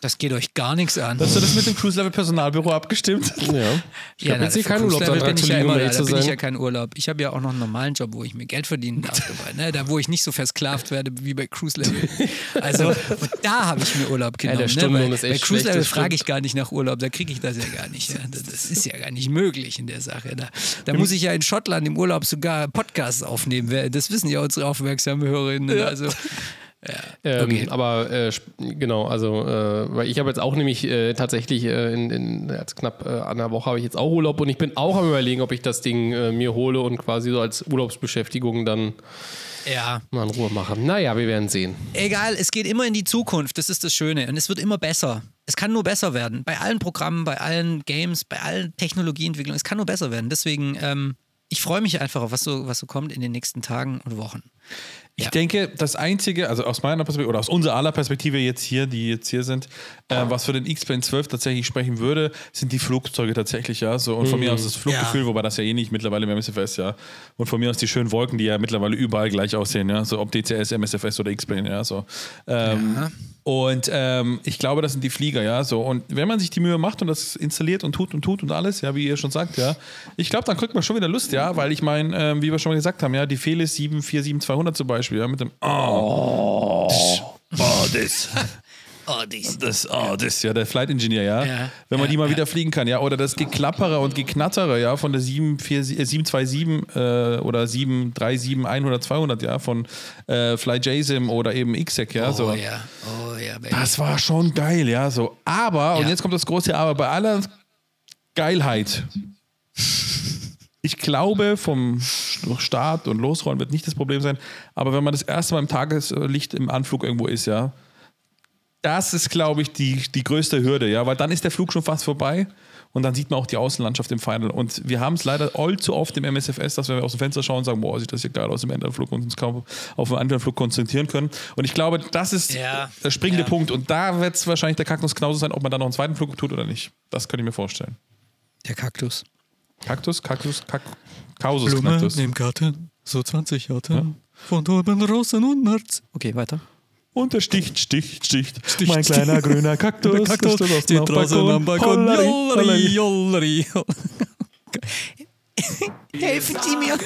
Das geht euch gar nichts an. Hast du das mit dem Cruise Level Personalbüro abgestimmt? Ja. Ich Ja, habe jetzt hier keinen Urlaubsantrag bin zu ich ja liegen, um immer, ehrlich da bin ich ja kein Urlaub. Ich habe ja auch noch einen normalen Job, wo ich mir Geld verdienen darf dabei, ne? da wo ich nicht so versklavt werde wie bei Cruise Level. Also und da habe ich mir Urlaub genommen. Stundenlohn ne? ist bei, echt bei Cruise Level frage ich gar nicht nach Urlaub, da kriege ich das ja gar nicht. Ja? Das, ist ja gar nicht möglich in der Sache. Da, da muss ich ja in Schottland im Urlaub sogar Podcasts aufnehmen. Das wissen ja unsere aufmerksamen Hörerinnen. Also Ähm, Okay. Aber äh, genau, also äh, weil ich habe jetzt auch nämlich äh, tatsächlich äh, in, in jetzt knapp äh, einer Woche habe ich jetzt auch Urlaub und ich bin auch am überlegen, ob ich das Ding äh, mir hole und quasi so als Urlaubsbeschäftigung dann ja. mal in Ruhe mache. Naja, wir werden sehen. Egal, es geht immer in die Zukunft, das ist das Schöne. Und es wird immer besser. Es kann nur besser werden. Bei allen Programmen, bei allen Games, bei allen Technologieentwicklungen. Es kann nur besser werden. Deswegen, ähm, ich freue mich einfach auf was so, was so kommt in den nächsten Tagen und Wochen. Ich Ja. denke, das Einzige, also aus meiner Perspektive oder aus unserer aller Perspektive jetzt hier, die jetzt hier sind, äh, was für den X-Plane 12 tatsächlich sprechen würde, sind die Flugzeuge tatsächlich, ja. So, und von mir aus das Fluggefühl, Ja. wobei das ja eh nicht mittlerweile im MSFS, ja. Und von mir aus die schönen Wolken, die ja mittlerweile überall gleich aussehen, ja. So ob DCS, MSFS oder X-Plane, ja. So. Ähm, Ja. Und ähm, ich glaube, das sind die Flieger, ja. So. Und wenn man sich die Mühe macht und das installiert und tut und tut und alles, ja, wie ihr schon sagt, ja, ich glaube, dann kriegt man schon wieder Lust, ja, weil ich meine, ähm, wie wir schon mal gesagt haben, ja, die Felis 747200 zum Beispiel, ja, mit dem Oh, oh das. Oh. Das, oh, das, ja, der Flight Engineer, ja. Ja, Wenn man ja, die mal ja. wieder fliegen kann, ja. Oder das Geklappere und Geknattere, ja, von der 747, äh, 727 äh, oder 737, 100, 200, ja, von äh, Fly JSIM oder eben XSEC, ja. Oh so. ja, oh ja, Baby. Das war schon geil, ja. So. Aber, und jetzt kommt das große Aber, bei aller Geilheit. Ich glaube, vom Start und Losrollen wird nicht das Problem sein. Aber wenn man das erste Mal im Tageslicht im Anflug irgendwo ist, ja, das ist, glaube ich, die, die größte Hürde, ja, weil dann ist der Flug schon fast vorbei und dann sieht man auch die Außenlandschaft im Final. Und wir haben es leider allzu oft im MSFS, dass wir aus dem Fenster schauen und sagen, boah, sieht das hier geil aus im Endanflug und uns kaum auf den anderen Flug konzentrieren können. Und ich glaube, das ist Ja, der springende ja. Punkt. Und da wird es wahrscheinlich der Kaktus genauso sein, ob man da noch einen zweiten Flug tut oder nicht. Das könnte ich mir vorstellen. Der Kaktus. Kaktus, Kaktus, Kak Kausus, Kaktus. im Garten, so 20 Jahre. Von oben Rosen und Nerz. Okay, weiter. Und er sticht, sticht, sticht. Sticht, mein sticht. kleiner grüner Kaktus. Der Kaktus steht draußen am Balkon. Hollari. jolleri. Helfen Sie mir.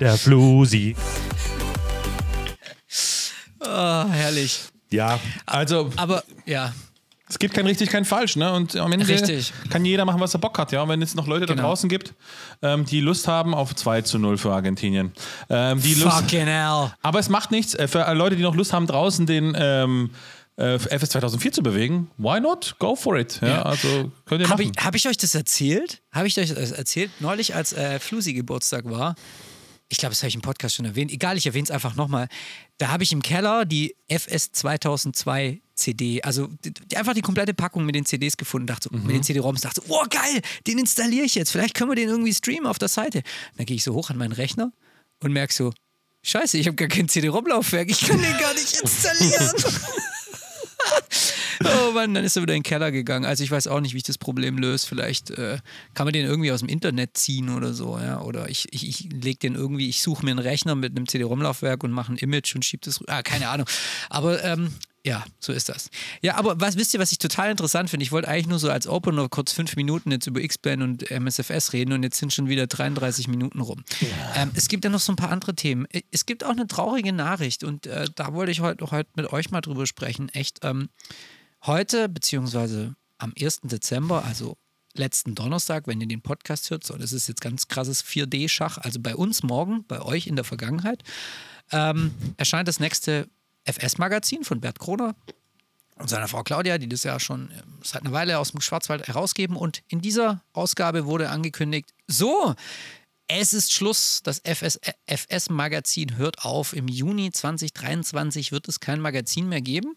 Der Flusi. Ah, herrlich. Ja, also Aber ja, es gibt kein richtig, kein falsch, ne? Und am Ende Richtig. kann jeder machen, was er Bock hat, ja. Und wenn es noch Leute da Genau. draußen gibt, ähm, die Lust haben auf 2 zu 0 für Argentinien. Ähm, die Lust, fucking hell. aber es macht nichts. Äh, für Leute, die noch Lust haben, draußen den ähm, äh, FS 2004 zu bewegen, why not? Go for it. Ja, Ja. also könnt ihr Habe ich, hab ich euch das erzählt? Habe ich euch das erzählt? Neulich, als äh, Flusi Geburtstag war. Ich glaube, das habe ich im Podcast schon erwähnt. Egal, ich erwähne es einfach nochmal. Da habe ich im Keller die FS 2002 CD, also die, einfach die komplette Packung mit den CDs gefunden, dachte so, mit den CD-ROMs, dachte so, oh geil, den installiere ich jetzt. Vielleicht können wir den irgendwie streamen auf der Seite. Dann gehe ich so hoch an meinen Rechner und merke so, scheiße, ich habe gar kein CD-ROM-Laufwerk, ich kann den gar nicht installieren. Oh Mann, dann ist er wieder in den Keller gegangen. Also ich weiß auch nicht, wie ich das Problem löse. Vielleicht äh, kann man den irgendwie aus dem Internet ziehen oder so, ja. Oder ich, ich, ich lege den irgendwie, ich suche mir einen Rechner mit einem CD-ROM-Laufwerk und mache ein Image und schiebe das. Ah, keine Ahnung. Aber ähm, ja, so ist das. Ja, aber was wisst ihr, was ich total interessant finde? Ich wollte eigentlich nur so als Opener kurz fünf Minuten jetzt über X-Plane und MSFS reden und jetzt sind schon wieder 33 Minuten rum. Ähm, es gibt ja noch so ein paar andere Themen. Es gibt auch eine traurige Nachricht und äh, da wollte ich heute heute mit euch mal drüber sprechen. Echt, ähm, heute, beziehungsweise am 1. Dezember, also letzten Donnerstag, wenn ihr den Podcast hört, so, das ist jetzt ganz krasses 4D-Schach, also bei uns morgen, bei euch in der Vergangenheit, ähm, erscheint das nächste FS-Magazin von Bert Kroner und seiner Frau Claudia, die das ja schon ähm, seit einer Weile aus dem Schwarzwald herausgeben. Und in dieser Ausgabe wurde angekündigt, so, es ist Schluss, das FS-Magazin hört auf. Im Juni 2023 wird es kein Magazin mehr geben.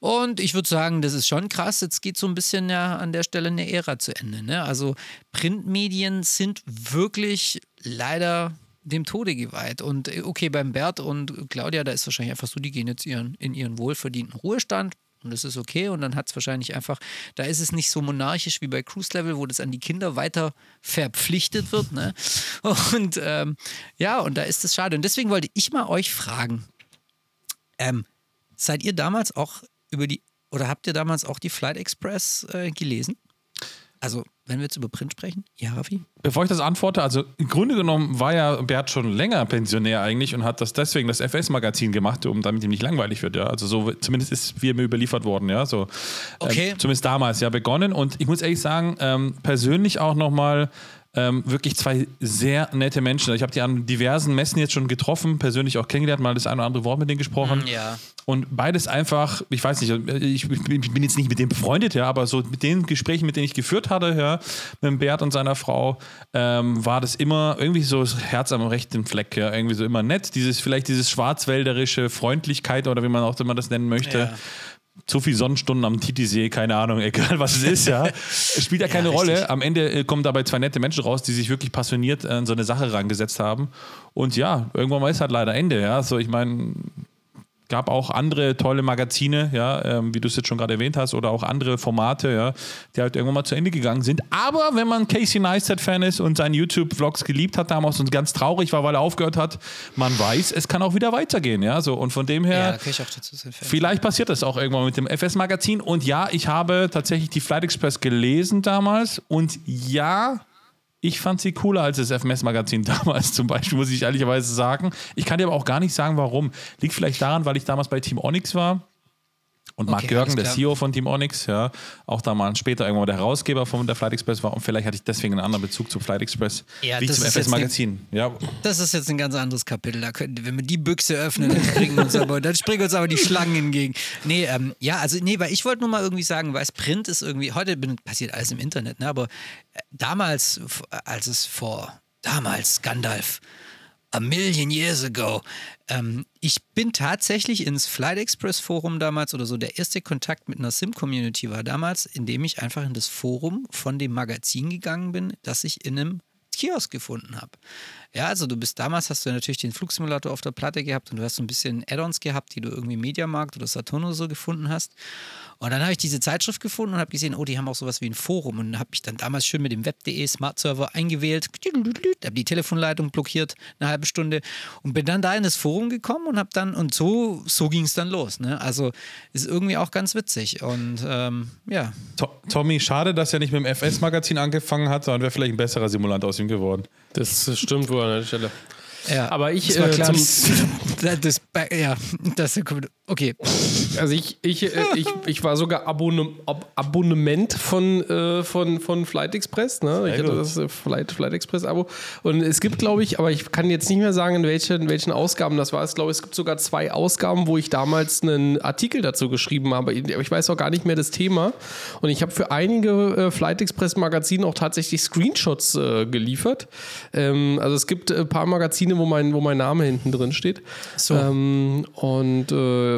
Und ich würde sagen, das ist schon krass. Jetzt geht so ein bisschen ja an der Stelle eine Ära zu Ende. Ne? Also Printmedien sind wirklich leider dem Tode geweiht. Und äh, okay, beim Bert und Claudia, da ist wahrscheinlich einfach so, die gehen jetzt ihren, in ihren wohlverdienten Ruhestand. Und das ist okay. Und dann hat es wahrscheinlich einfach, da ist es nicht so monarchisch wie bei Cruise Level, wo das an die Kinder weiter verpflichtet wird. Ne? Und ähm, ja, und da ist es schade. Und deswegen wollte ich mal euch fragen: ähm, Seid ihr damals auch über die, oder habt ihr damals auch die Flight Express äh, gelesen? Also, wenn wir jetzt über Print sprechen, ja, Rafi? Bevor ich das antworte, also im Grunde genommen war ja Bert schon länger Pensionär eigentlich und hat das deswegen das FS-Magazin gemacht, um damit ihm nicht langweilig wird, ja. Also so zumindest ist wie mir überliefert worden, ja. So, Okay. Ähm, zumindest damals ja begonnen. Und ich muss ehrlich sagen, ähm, persönlich auch nochmal ähm, wirklich zwei sehr nette Menschen. Ich habe die an diversen Messen jetzt schon getroffen, persönlich auch kennengelernt, mal das ein oder andere Wort mit denen gesprochen. Ja. Und beides einfach, ich weiß nicht, ich bin jetzt nicht mit dem befreundet, ja, aber so mit den Gesprächen, mit denen ich geführt hatte, ja, mit Bert und seiner Frau, ähm, war das immer irgendwie so das Herz am rechten Fleck, ja, irgendwie so immer nett. Dieses, vielleicht dieses schwarzwälderische Freundlichkeit oder wie man auch immer das nennen möchte. Ja. Zu viel Sonnenstunden am Titisee, keine Ahnung, egal was es ist, ja. Es spielt ja keine Ja, Rolle. Am Ende äh, kommen dabei zwei nette Menschen raus, die sich wirklich passioniert an so eine Sache rangesetzt haben. Und ja, irgendwann mal ist halt leider Ende, ja. So, ich meine, gab auch andere tolle Magazine, ja, ähm, wie du es jetzt schon gerade erwähnt hast, oder auch andere Formate, ja, die halt irgendwann mal zu Ende gegangen sind. Aber wenn man Casey Neistat-Fan ist und seine YouTube-Vlogs geliebt hat damals und ganz traurig war, weil er aufgehört hat, man weiß, es kann auch wieder weitergehen, ja, so. Und von dem her. Ja. Vielleicht passiert das auch irgendwann mit dem FS-Magazin. Und ja, ich habe tatsächlich die Flight Express gelesen damals. Und ja, ich fand sie cooler als das FMS-Magazin damals zum Beispiel, muss ich ehrlicherweise sagen. Ich kann dir aber auch gar nicht sagen, warum. Liegt vielleicht daran, weil ich damals bei Team Onyx war. Und Marc Okay, Görgen, der. CEO von Team Onyx, ja, auch damals später irgendwann der Herausgeber von der Flight Express war. Und vielleicht hatte ich deswegen einen anderen Bezug zum Flight Express Ja, wie zum ist jetzt FS-Magazin. Ja, Das ist jetzt ein ganz anderes Kapitel. Da können, wenn wir die Büchse öffnen, dann springen uns aber, dann springen uns aber die Schlangen entgegen. Nee, ähm, ja, also nee, weil ich wollte nur mal irgendwie sagen, weil es Print ist irgendwie, heute passiert alles im Internet, ne? aber äh, damals, f- als es vor, damals, Gandalf, a million years ago, ähm, ich bin tatsächlich ins Flight Express Forum damals oder so, der erste Kontakt mit einer Sim-Community war damals, indem ich einfach in das Forum von dem Magazin gegangen bin, das ich in einem Kiosk gefunden habe. Ja, also du bist damals, hast du natürlich den Flugsimulator auf der Platte gehabt und du hast so ein bisschen Add-ons gehabt, die du irgendwie Mediamarkt oder Saturn oder so gefunden hast. Und dann habe ich diese Zeitschrift gefunden und habe gesehen, oh, die haben auch sowas wie ein Forum und habe mich dann damals schön mit dem Web.de Smart Server eingewählt, habe die Telefonleitung blockiert, eine halbe Stunde und bin dann da in das Forum gekommen und habe dann, und so, so ging es dann los. Ne? Also ist irgendwie auch ganz witzig und ähm, ja, To Tommy, schade, dass er nicht mit dem FS-Magazin angefangen hat, sondern wäre vielleicht ein besserer Simulant aus ihm geworden. Das stimmt wohl an der Stelle. ja. Aber ich, das war äh, klar, zum, das, das, ja, das, okay. Also ich, ich, äh, ich, ich war sogar Abonne Ab Abonnement von, äh, von, von Flight Express. Ne? Ich hatte gut. das äh, Flight, Flight Express Abo. Und es gibt, glaube ich, aber ich kann jetzt nicht mehr sagen, in welchen, in welchen Ausgaben das war. Ich glaube, es gibt sogar zwei Ausgaben, wo ich damals einen Artikel dazu geschrieben habe. Aber ich weiß auch gar nicht mehr das Thema. Und ich habe für einige äh, Flight Express Magazine auch tatsächlich Screenshots äh, geliefert. Ähm, also es gibt ein paar Magazine, wo mein, wo mein Name hinten drin steht. So. Ähm, und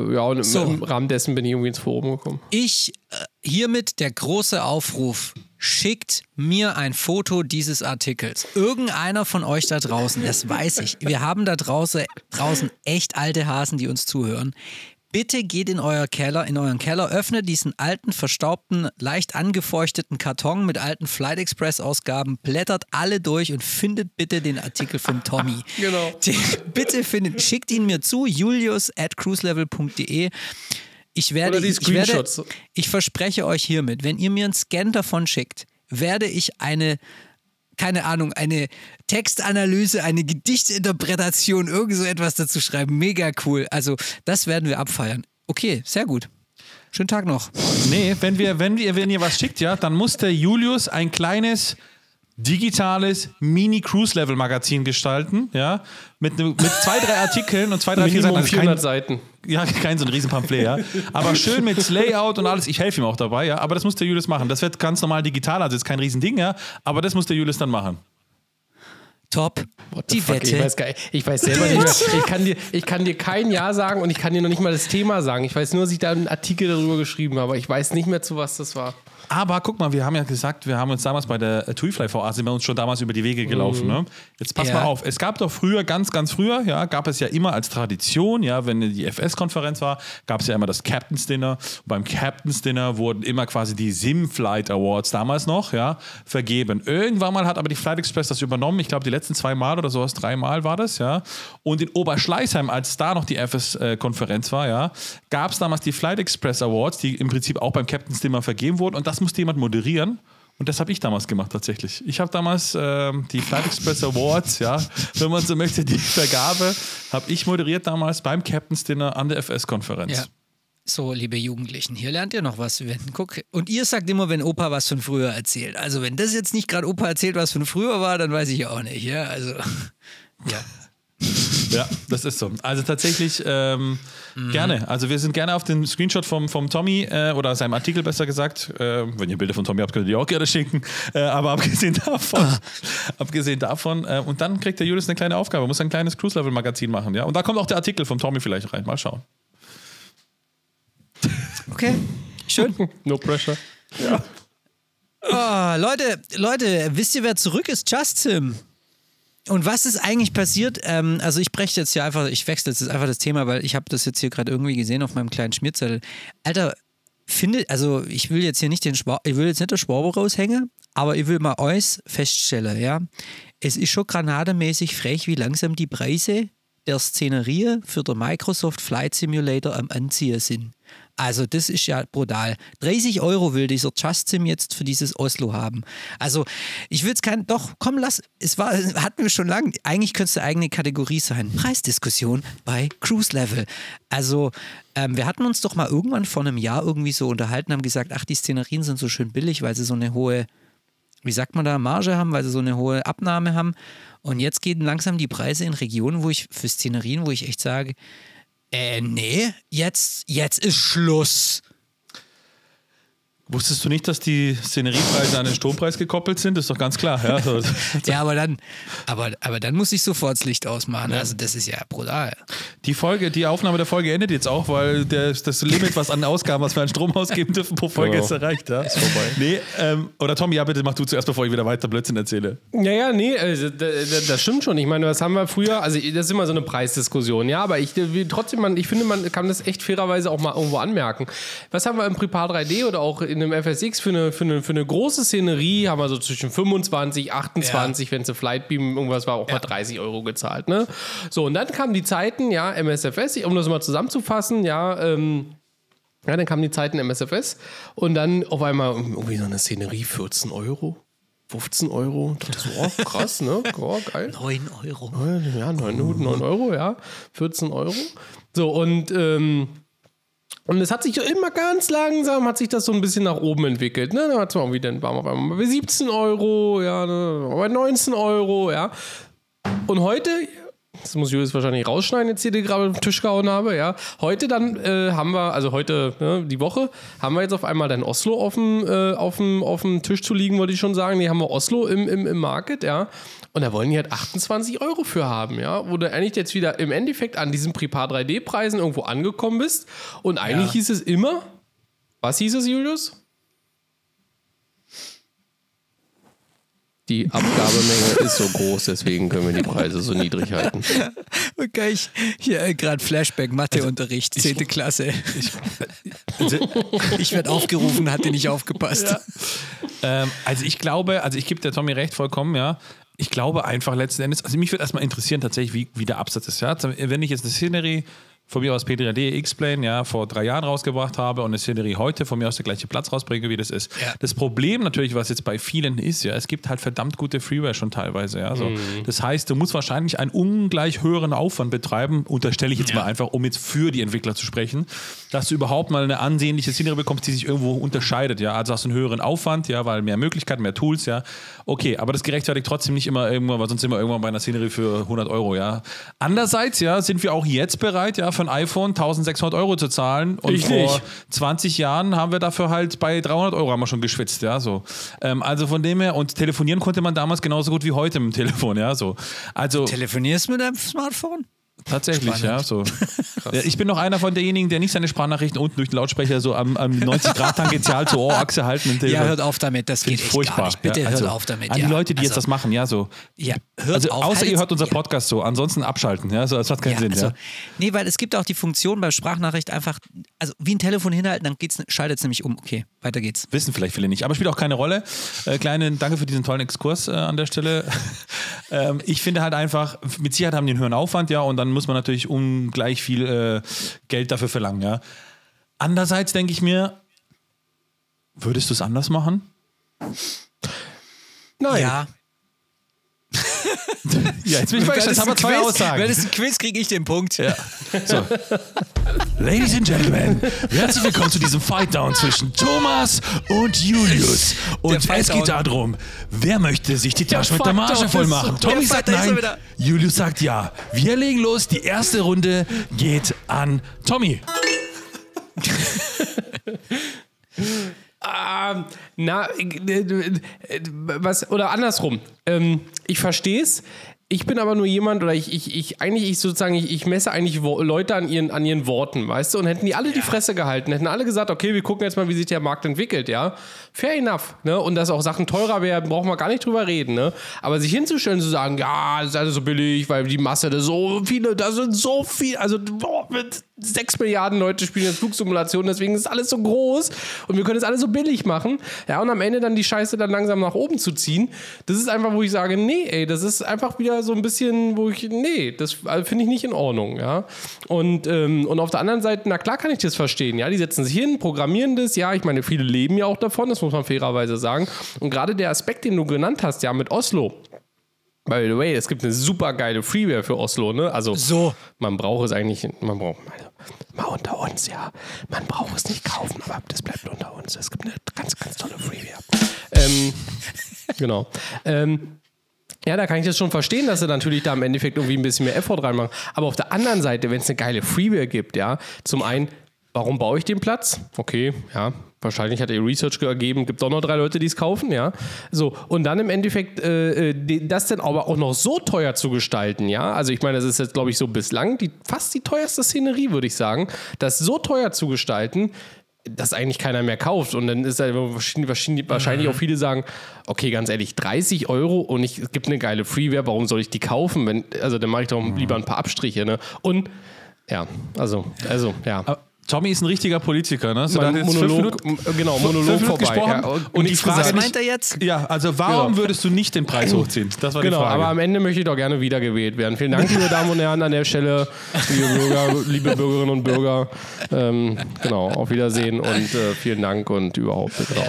äh, ja, und im, So. im Rahmen dessen bin ich irgendwie ins Forum gekommen. Ich äh, hiermit der große Aufruf. Schickt mir ein Foto dieses Artikels. Irgendeiner von euch da draußen, das weiß ich. Wir haben da draußen, draußen echt alte Hasen, die uns zuhören. Bitte geht in euer Keller, in euren Keller, öffnet diesen alten, verstaubten, leicht angefeuchteten Karton mit alten Flight Express Ausgaben, blättert alle durch und findet bitte den Artikel von Tommy. Genau. Den, bitte findet, schickt ihn mir zu, julius at cruiselevel.de. Ich werde, Oder die ich werde, ich verspreche euch hiermit, wenn ihr mir einen Scan davon schickt, werde ich eine, keine Ahnung, eine Textanalyse, eine Gedichtinterpretation, irgend so etwas dazu schreiben. Mega cool. Also, das werden wir abfeiern. Okay, sehr gut. Schönen Tag noch. Nee, wenn, wir, wenn, wir, wenn ihr was schickt, ja, dann muss der Julius ein kleines digitales Mini-Cruise-Level-Magazin gestalten, ja, mit, ne, mit zwei, drei Artikeln und zwei, drei, vier Seiten. Also 400 kein, Seiten. ja, kein so ein Riesenpamphlet, ja. Aber schön mit Layout und alles. Ich helfe ihm auch dabei, ja. Aber das muss der Julius machen. Das wird ganz normal digital, also ist kein Riesending, ja. Aber das muss der Julius dann machen. Top. What the Die fuck? Wette. Ich weiß, gar, ich weiß selber nicht mehr. Ich kann, dir, ich kann dir kein Ja sagen und ich kann dir noch nicht mal das Thema sagen. Ich weiß nur, dass ich da einen Artikel darüber geschrieben habe, aber ich weiß nicht mehr, zu was das war. Aber guck mal, wir haben ja gesagt, wir haben uns damals bei der äh, Tweefly VA, sind wir uns schon damals über die Wege gelaufen. Ne? Jetzt pass Ja. mal auf, es gab doch früher, ganz, ganz früher, ja, gab es ja immer als Tradition, ja, wenn die FS-Konferenz war, gab es ja immer das Captain's Dinner. Und beim Captain's Dinner wurden immer quasi die Sim-Flight Awards damals noch, ja, vergeben. Irgendwann mal hat aber die Flight Express das übernommen. Ich glaube, die letzten zwei Mal oder sowas, dreimal war das, ja. Und in Oberschleißheim, als da noch die FS-Konferenz war, ja, gab es damals die Flight Express Awards, die im Prinzip auch beim Captain's Dinner vergeben wurden. Und das musste jemand moderieren. Und das habe ich damals gemacht tatsächlich. Ich habe damals ähm, die Flight Express Awards, ja, wenn man so möchte, die Vergabe, habe ich moderiert damals beim Captain's Dinner an der FS-Konferenz. Ja. So, liebe Jugendlichen, hier lernt ihr noch was. Wenn, guck, und ihr sagt immer, wenn Opa was von früher erzählt. Also, wenn das jetzt nicht gerade Opa erzählt, was von früher war, dann weiß ich auch nicht. Ja, also, ja. Ja, das ist so. Also tatsächlich ähm, gerne. Also wir sind gerne auf den Screenshot vom, vom Tommy äh, oder seinem Artikel besser gesagt. Äh, wenn ihr Bilder von Tommy habt, könnt ihr die auch gerne schicken. Äh, aber abgesehen davon, abgesehen davon, äh, und dann kriegt der Julius eine kleine Aufgabe, muss ein kleines Cruise-Level-Magazin machen, ja. Und da kommt auch der Artikel vom Tommy vielleicht rein. Mal schauen. Okay, schön. No pressure. Oh, Leute, Leute, wisst ihr, wer zurück ist? Justin. Und was ist eigentlich passiert? Ähm, also ich breche jetzt hier einfach, ich wechsle jetzt einfach das Thema, weil ich habe das jetzt hier gerade irgendwie gesehen auf meinem kleinen Schmierzettel. Alter, findet, also ich will jetzt hier nicht den Schwab, ich will jetzt nicht der Schwabe raushängen, aber ich will mal euch feststellen, ja. Es ist schon granademäßig frech, wie langsam die Preise der Szenerie für den Microsoft Flight Simulator am Anziehen sind. Also das ist ja brutal. 30 Euro will dieser Just Sim jetzt für dieses Oslo haben. Also ich will es kein, doch komm lass, es war, hatten wir schon lange, eigentlich könnte es eine eigene Kategorie sein. Preisdiskussion bei Cruise Level. Also ähm, wir hatten uns doch mal irgendwann vor einem Jahr irgendwie so unterhalten, haben gesagt, ach die Szenerien sind so schön billig, weil sie so eine hohe wie sagt man da, Marge haben, weil sie so eine hohe Abnahme haben. Und jetzt gehen langsam die Preise in Regionen, wo ich, für Szenerien, wo ich echt sage, äh, nee, jetzt, jetzt ist Schluss. Wusstest du nicht, dass die Szeneriepreise an den Strompreis gekoppelt sind? Das ist doch ganz klar. Ja, so. Ja, aber dann, aber, aber dann muss ich sofort das Licht ausmachen. Also das ist ja brutal. Die Folge, die Aufnahme der Folge endet jetzt auch, weil der, das Limit, was an Ausgaben, was wir an Strom ausgeben dürfen pro Folge, Genau. ist erreicht. Ja? Ist vorbei. Nee, ähm, oder Tommy, ja, bitte mach du zuerst, bevor ich wieder weiter Blödsinn erzähle. Ja, ja, nee, also, da- da- das stimmt schon. Ich meine, was haben wir früher? Also, das ist immer so eine Preisdiskussion, ja, aber ich wie, trotzdem, man, ich finde, man kann das echt fairerweise auch mal irgendwo anmerken. Was haben wir im Prepar 3D oder auch in einem FSX für eine, für eine, für eine große Szenerie? Haben wir so zwischen 25, 28, wenn es eine Flightbeam irgendwas war, auch mal 30 Euro gezahlt, ne? So, und dann kamen die Zeiten, ja, MSFS, um das mal zusammenzufassen, ja, ähm, ja, dann kamen die Zeiten MSFS und dann auf einmal irgendwie so eine Szenerie 14 Euro. 15 Euro. Das ist so, oh, krass, ne? Oh, geil. 9 Euro. Ja, 9, 9 Euro, ja. 14 Euro. So, und, ähm, und es hat sich immer ganz langsam, hat sich das so ein bisschen nach oben entwickelt. Ne? Dann hat's mal wieder, wir auf einmal bei 17 Euro, ja, bei 19 Euro, ja. Und heute, das muss Julius wahrscheinlich rausschneiden, jetzt hier, ich gerade auf den Tisch gehauen habe, ja. Heute dann äh, haben wir, also heute, ne, die Woche, haben wir jetzt auf einmal dann Oslo auf dem, äh, auf dem, auf dem Tisch zu liegen, wollte ich schon sagen. Die haben wir Oslo im, im, im Market, ja. Und da wollen die halt 28 Euro für haben, ja. Wo du eigentlich jetzt wieder im Endeffekt an diesen Prepar 3D-Preisen irgendwo angekommen bist. Und eigentlich Ja. hieß es immer, was hieß es, Julius? Die Abgabemenge ist so groß, deswegen können wir die Preise so niedrig halten. Okay, ich, hier äh, gerade Flashback, Matheunterricht, 10. Klasse. Ich werde aufgerufen, hatte nicht aufgepasst. Ähm, also ich glaube, also ich gebe der Tommy recht vollkommen, ja. Ich glaube einfach letzten Endes, also mich würde erstmal interessieren tatsächlich, wie, wie der Absatz ist. Ja? Wenn ich jetzt eine Szenerie von mir aus P3D X-Plane ja, vor drei Jahren rausgebracht habe und eine Szenerie heute von mir aus der gleiche Platz rausbringe, wie das ist. Ja. Das Problem natürlich, was jetzt bei vielen ist, ja, es gibt halt verdammt gute Freeware schon teilweise. Ja, so. Das heißt, du musst wahrscheinlich einen ungleich höheren Aufwand betreiben, unterstelle ich jetzt mal einfach, um jetzt für die Entwickler zu sprechen, dass du überhaupt mal eine ansehnliche Szenerie bekommst, die sich irgendwo unterscheidet. Ja, also hast du einen höheren Aufwand, ja, weil mehr Möglichkeiten, mehr Tools, ja. Okay, aber das gerechtfertigt trotzdem nicht immer irgendwann, weil sonst sind wir irgendwann bei einer Szenerie für 100 Euro, ja. Andererseits, ja, sind wir auch jetzt bereit, ja, für ein iPhone 1600 Euro zu zahlen und Ich vor nicht. 20 Jahren haben wir dafür halt bei 300 Euro haben wir schon geschwitzt, ja, so. Ähm, also von dem her, und telefonieren konnte man damals genauso gut wie heute mit dem Telefon, ja, so. Also Telefonierst du mit deinem Smartphone? Tatsächlich, Spannend. ja, so. Ja, ich bin noch einer von derjenigen, der nicht seine Sprachnachrichten unten durch den Lautsprecher so am, am 90 Grad tangential zur Ohrachse halten dem Ja, hört auf damit, das geht echt furchtbar. gar nicht. Bitte ja, hört also, auf damit. An die Leute, die jetzt also, das machen, ja, so. Ja, hört Also auf. außer ihr hört unser. Podcast so, ansonsten abschalten, ja, so, das hat keinen Ja, Sinn, also, ja. Nee, weil es gibt auch die Funktion bei Sprachnachricht einfach, also wie ein Telefon hinhalten, dann schaltet es nämlich um. Okay, weiter geht's. Wissen vielleicht viele nicht, aber spielt auch keine Rolle. Äh, kleine, danke für diesen tollen Exkurs äh, an der Stelle. ähm, ich finde halt einfach, mit Sicherheit haben die einen höheren Aufwand, ja, und dann muss man natürlich ungleich viel äh, Geld dafür verlangen, ja. Andererseits denke ich mir, würdest du es anders machen? Nein. Ja. Ja, jetzt bin ich mal gespannt. Jetzt haben wir zwei Aussagen. Wenn es ein Quiz, kriege ich den Punkt. Ja. So. Ladies and Gentlemen, herzlich willkommen zu diesem Fight-Down zwischen Thomas und Julius. Und es geht darum, wer möchte sich die Tasche mit der Marge voll machen? Tommy sagt nein. Julius sagt ja. Wir legen los. Die erste Runde geht an Tommy. Ähm, na, äh, äh, was, oder andersrum. Ähm, ich verstehe es. Ich bin aber nur jemand, oder ich, ich, ich eigentlich, ich sozusagen, ich, ich messe eigentlich Wo Leute an ihren, an ihren Worten, weißt du? Und hätten die alle die Fresse gehalten, hätten alle gesagt, okay, wir gucken jetzt mal, wie sich der Markt entwickelt, ja? Fair enough, ne? Und dass auch Sachen teurer werden, brauchen wir gar nicht drüber reden, ne? Aber sich hinzustellen, zu sagen, ja, das ist alles so billig, weil die Masse, das so viele, da sind so viel, also boah, mit sechs Milliarden Leute spielen jetzt Flugsimulationen, deswegen ist alles so groß und wir können es alles so billig machen. Ja, und am Ende dann die Scheiße dann langsam nach oben zu ziehen, das ist einfach, wo ich sage, nee, ey, das ist einfach wieder so ein bisschen, wo ich, nee, das also, finde ich nicht in Ordnung, ja. Und, ähm, und auf der anderen Seite, na klar kann ich das verstehen, ja, die setzen sich hin, programmieren das, ja, ich meine, viele leben ja auch davon, das muss man fairerweise sagen. Und gerade der Aspekt, den du genannt hast, ja, mit Oslo, By the way, es gibt eine super geile Freeware für Oslo, ne? Also, So. man braucht es eigentlich, man braucht, mal unter uns, ja. Man braucht es nicht kaufen, aber das bleibt unter uns. Es gibt eine ganz, ganz tolle Freeware. Ähm, genau. Ähm, ja, da kann ich das schon verstehen, dass sie natürlich da im Endeffekt irgendwie ein bisschen mehr Effort reinmachen. Aber auf der anderen Seite, wenn es eine geile Freeware gibt, ja, zum einen, warum baue ich den Platz? Okay, ja, wahrscheinlich hat ihr Research ergeben, gibt doch noch drei Leute, die es kaufen, ja. So, und dann im Endeffekt äh, äh, das dann aber auch noch so teuer zu gestalten, ja. Also ich meine, das ist jetzt, glaube ich, so bislang die, fast die teuerste Szenerie, würde ich sagen, das so teuer zu gestalten, dass eigentlich keiner mehr kauft. Und dann ist halt wahrscheinlich, wahrscheinlich, wahrscheinlich auch viele sagen, okay, ganz ehrlich, 30 Euro und ich, es gibt eine geile Freeware, warum soll ich die kaufen? Wenn, also dann mache ich doch lieber ein paar Abstriche. Ne? Und ja, also, also, ja. Aber Tommy ist ein richtiger Politiker, ne? So, der hat jetzt fünf Monolog, Minuten- genau, fünf Monolog Minuten vorbei. gesprochen Ja, und die nichts Frage Was meint er jetzt? Ja, also warum Genau. würdest du nicht den Preis hochziehen? Das war die Genau, Frage. aber am Ende möchte ich doch gerne wiedergewählt werden. Vielen Dank, liebe Damen und Herren, an der Stelle, liebe Bürger, liebe Bürgerinnen und Bürger. Ähm, genau, auf Wiedersehen und äh, vielen Dank und überhaupt. Genau.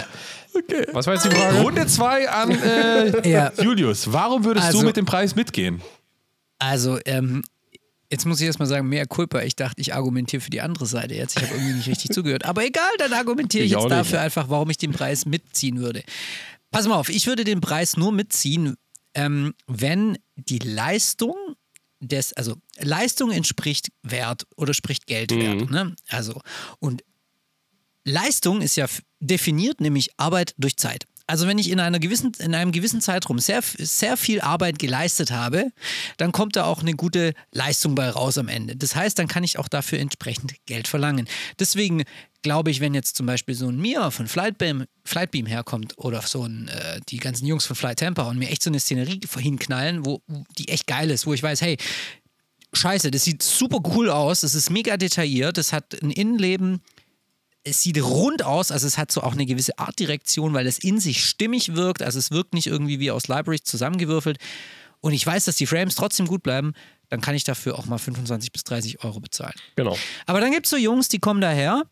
okay. Was war jetzt die Frage? Runde 2 an äh, Ja. Julius. Warum würdest Also- du mit dem Preis mitgehen? Also, ähm, jetzt muss ich erstmal sagen, mehr Culpa. Ich dachte, ich argumentiere für die andere Seite jetzt. Ich habe irgendwie nicht richtig zugehört. Aber egal, dann argumentiere ich, Ich jetzt nicht. dafür einfach, warum ich den Preis mitziehen würde. Pass mal auf, ich würde den Preis nur mitziehen, ähm, wenn die Leistung des, also Leistung entspricht Wert oder spricht Geldwert. Ne? Also, und Leistung ist ja definiert, nämlich Arbeit durch Zeit. Also wenn ich in, einer gewissen, in einem gewissen Zeitraum sehr, sehr viel Arbeit geleistet habe, dann kommt da auch eine gute Leistung bei raus am Ende. Das heißt, dann kann ich auch dafür entsprechend Geld verlangen. Deswegen glaube ich, wenn jetzt zum Beispiel so ein Mia von Flightbeam, Flightbeam herkommt oder so ein, äh, die ganzen Jungs von Flight Tampa und mir echt so eine Szenerie hinknallen, wo die echt geil ist, wo ich weiß, hey, scheiße, das sieht super cool aus, es ist mega detailliert, es hat ein Innenleben, es sieht rund aus, also es hat so auch eine gewisse Artdirektion, weil es in sich stimmig wirkt, also es wirkt nicht irgendwie wie aus Libraries zusammengewürfelt und ich weiß, dass die Frames trotzdem gut bleiben, dann kann ich dafür auch mal 25 bis 30 Euro bezahlen. Genau. Aber dann gibt es so Jungs, die kommen daher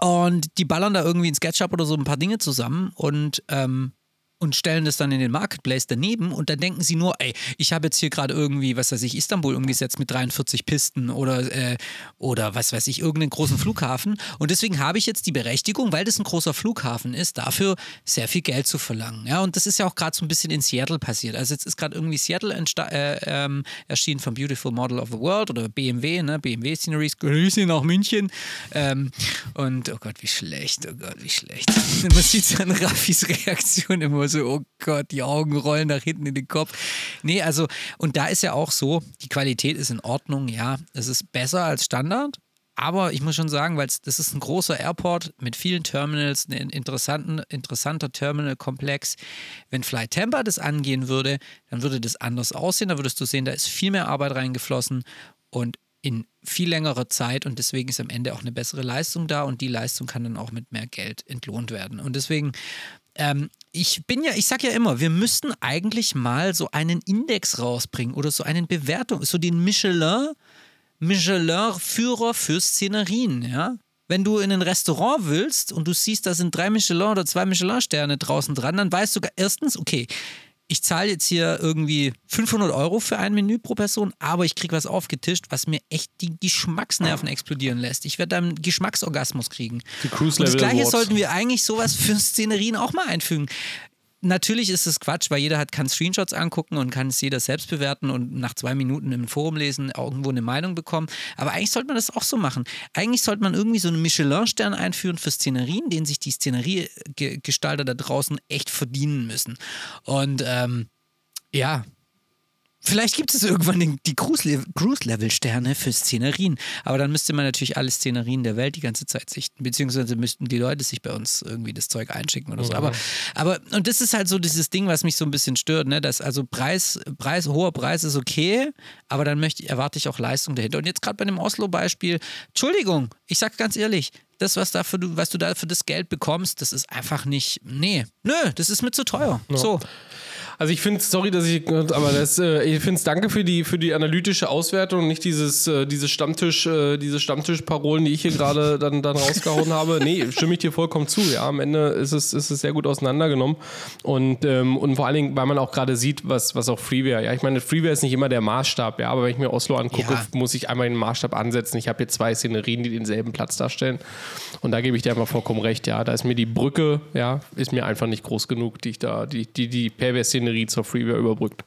und die ballern da irgendwie in SketchUp oder so ein paar Dinge zusammen und, ähm, und stellen das dann in den Marketplace daneben und dann denken sie nur, ey, ich habe jetzt hier gerade irgendwie, was weiß ich, Istanbul umgesetzt mit 43 Pisten oder, äh, oder was weiß ich, irgendeinen großen Flughafen und deswegen habe ich jetzt die Berechtigung, weil das ein großer Flughafen ist, dafür sehr viel Geld zu verlangen. Ja, und das ist ja auch gerade so ein bisschen in Seattle passiert. Also jetzt ist gerade irgendwie Seattle äh, ähm, erschienen vom Beautiful Model of the World oder BMW, ne? BMW Sceneries, Grüße nach München. Ähm, und oh Gott, wie schlecht, oh Gott, wie schlecht. Man sieht an Raffis Reaktion immer so, oh Gott, die Augen rollen nach hinten in den Kopf. Nee, also, und da ist ja auch so, die Qualität ist in Ordnung, ja, es ist besser als Standard. Aber ich muss schon sagen, weil das ist ein großer Airport mit vielen Terminals, ein interessanten, interessanter Terminalkomplex. Wenn Flight Tampa das angehen würde, dann würde das anders aussehen. Da würdest du sehen, da ist viel mehr Arbeit reingeflossen und in viel längerer Zeit und deswegen ist am Ende auch eine bessere Leistung da und die Leistung kann dann auch mit mehr Geld entlohnt werden. Und deswegen ähm, ich bin ja, ich sag ja immer, wir müssten eigentlich mal so einen Index rausbringen oder so eine Bewertung, so den Michelin, Michelin-Führer für Szenerien, ja. Wenn du in ein Restaurant willst und du siehst, da sind drei Michelin oder zwei Michelin-Sterne draußen dran, dann weißt du erstens, okay, ich zahle jetzt hier irgendwie 500 Euro für ein Menü pro Person, aber ich kriege was aufgetischt, was mir echt die Geschmacksnerven explodieren lässt. Ich werde da einen Geschmacksorgasmus kriegen. Die Cruise Und das Level gleiche Awards. sollten wir eigentlich sowas für Szenerien auch mal einfügen. Natürlich ist es Quatsch, weil jeder hat, kann Screenshots angucken und kann es jeder selbst bewerten und nach zwei Minuten im Forum lesen, irgendwo eine Meinung bekommen. Aber eigentlich sollte man das auch so machen. Eigentlich sollte man irgendwie so einen Michelin-Stern einführen für Szenerien, den sich die Szeneriegestalter da draußen echt verdienen müssen. Und ähm, ja, Vielleicht gibt es irgendwann den, die Cruise- Cruise-Level-Sterne für Szenerien. Aber dann müsste man natürlich alle Szenerien der Welt die ganze Zeit sichten. Beziehungsweise müssten die Leute sich bei uns irgendwie das Zeug einschicken oder so. Aber, aber, und das ist halt so dieses Ding, was mich so ein bisschen stört, ne? Dass also Preis, Preis, hoher Preis ist okay, aber dann möchte, erwarte ich auch Leistung dahinter. Und jetzt gerade bei dem Oslo-Beispiel, Entschuldigung, ich sag ganz ehrlich, das, was, dafür du, was du da für das Geld bekommst, das ist einfach nicht. Nee, nö, das ist mir zu teuer. So. Also ich finde, sorry, dass ich, aber das, äh, ich finde es danke für die für die analytische Auswertung und nicht dieses äh, diese Stammtisch äh, diese Stammtischparolen, die ich hier gerade dann dann rausgehauen habe. Nee, stimme ich dir vollkommen zu. Ja, am Ende ist es ist es sehr gut auseinandergenommen und ähm, und vor allen Dingen, weil man auch gerade sieht, was was auch Freeware. Ja, ich meine, Freeware ist nicht immer der Maßstab. Ja, aber wenn ich mir Oslo angucke, Ja. muss ich einmal den Maßstab ansetzen. Ich habe hier zwei Szenerien, die denselben Platz darstellen und da gebe ich dir einfach vollkommen recht. Ja, da ist mir die Brücke, ja, ist mir einfach nicht groß genug, die ich da die die die Pervers-Szenerie zur Freeware überbrückt.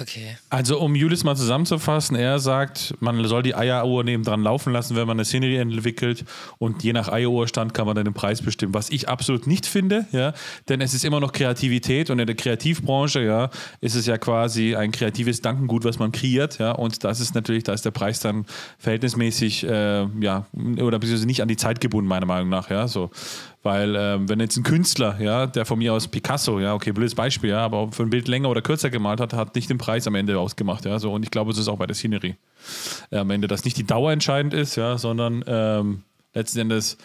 Okay. Also um Julius mal zusammenzufassen, er sagt, man soll die Eieruhr nebendran laufen lassen, wenn man eine Szenerie entwickelt und je nach Eieruhrstand kann man dann den Preis bestimmen, was ich absolut nicht finde, ja, denn es ist immer noch Kreativität und in der Kreativbranche, ja, ist es ja quasi ein kreatives Dankengut, was man kreiert, ja, und das ist natürlich, da ist der Preis dann verhältnismäßig, äh, ja, oder beziehungsweise nicht an die Zeit gebunden, meiner Meinung nach, ja, so. Weil, ähm, wenn jetzt ein Künstler, ja, der von mir aus Picasso, ja, okay, blödes Beispiel, ja, aber für ein Bild länger oder kürzer gemalt hat, hat nicht den Preis am Ende ausgemacht, ja, so. Und ich glaube, es ist auch bei der Scenery. Äh, am Ende, dass nicht die Dauer entscheidend ist, ja, sondern ähm, letzten Endes,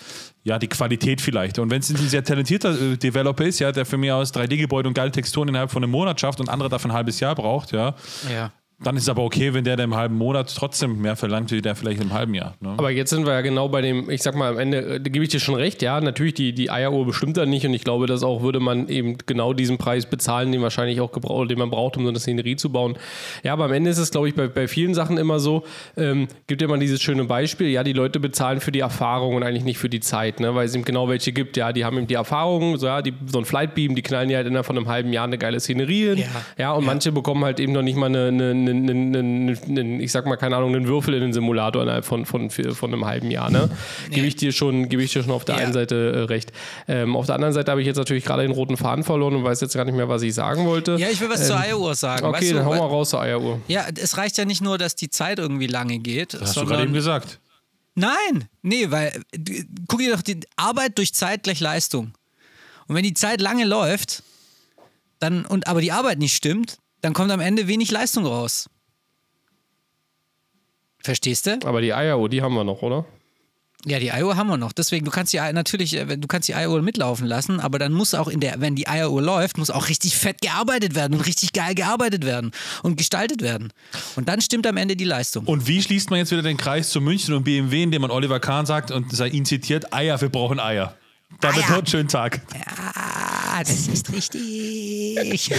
ja, die Qualität vielleicht. Und wenn es ein sehr talentierter äh, Developer ist, ja, der für mich aus 3D-Gebäude und geile Texturen innerhalb von einem Monat schafft und andere dafür ein halbes Jahr braucht, ja, Ja. Dann ist es aber okay, wenn der, der im halben Monat trotzdem mehr verlangt, wie der vielleicht im halben Jahr. Ne? Aber jetzt sind wir ja genau bei dem, ich sag mal, am Ende, äh, da gebe ich dir schon recht, ja, natürlich die, die Eieruhr bestimmt da nicht und ich glaube, dass auch würde man eben genau diesen Preis bezahlen, den wahrscheinlich auch gebraucht, den man braucht, um so eine Szenerie zu bauen. Ja, aber am Ende ist es, glaube ich, bei, bei vielen Sachen immer so, ähm, gibt ja mal dieses schöne Beispiel, ja, die Leute bezahlen für die Erfahrung und eigentlich nicht für die Zeit, ne, weil es eben genau welche gibt, ja, die haben eben die Erfahrung, so, ja, die, so ein Flightbeam, die knallen ja halt innerhalb von einem halben Jahr eine geile Szenerie hin, Ja. ja, und manche bekommen halt eben noch nicht mal eine, eine, eine, eine, eine, eine ich sag mal, keine Ahnung, einen Würfel in den Simulator innerhalb von, von, von einem halben Jahr, ne? Gebe ich dir schon, gebe ich dir schon auf der Ja. einen Seite äh, recht. Ähm, auf der anderen Seite habe ich jetzt natürlich gerade den roten Faden verloren und weiß jetzt gar nicht mehr, was ich sagen wollte. Ja, ich will was zur Eieruhr sagen. okay, weißt du, dann hau mal raus zur Eieruhr. Ja, es reicht ja nicht nur, dass die Zeit irgendwie lange geht, das hast du gerade eben gesagt. Nein, nee, weil guck dir doch die Arbeit durch Zeit gleich Leistung. Und wenn die Zeit lange läuft, dann und aber die Arbeit nicht stimmt, dann kommt am Ende wenig Leistung raus. Verstehst du? Aber die Eieruhr, die haben wir noch, oder? Ja, die Eieruhr haben wir noch. Deswegen, du kannst die natürlich, äh, du kannst die Eieruhr mitlaufen lassen, aber dann muss auch in der, wenn die Eieruhr läuft, muss auch richtig fett gearbeitet werden und richtig geil gearbeitet werden und gestaltet werden. Und dann stimmt am Ende die Leistung. Und wie schließt man jetzt wieder den Kreis zu München und BMW, indem man Oliver Kahn sagt und sei ihn zitiert, Eier, wir brauchen Eier. Damit Eier. noch einen schönen Tag. Ah, das ist richtig.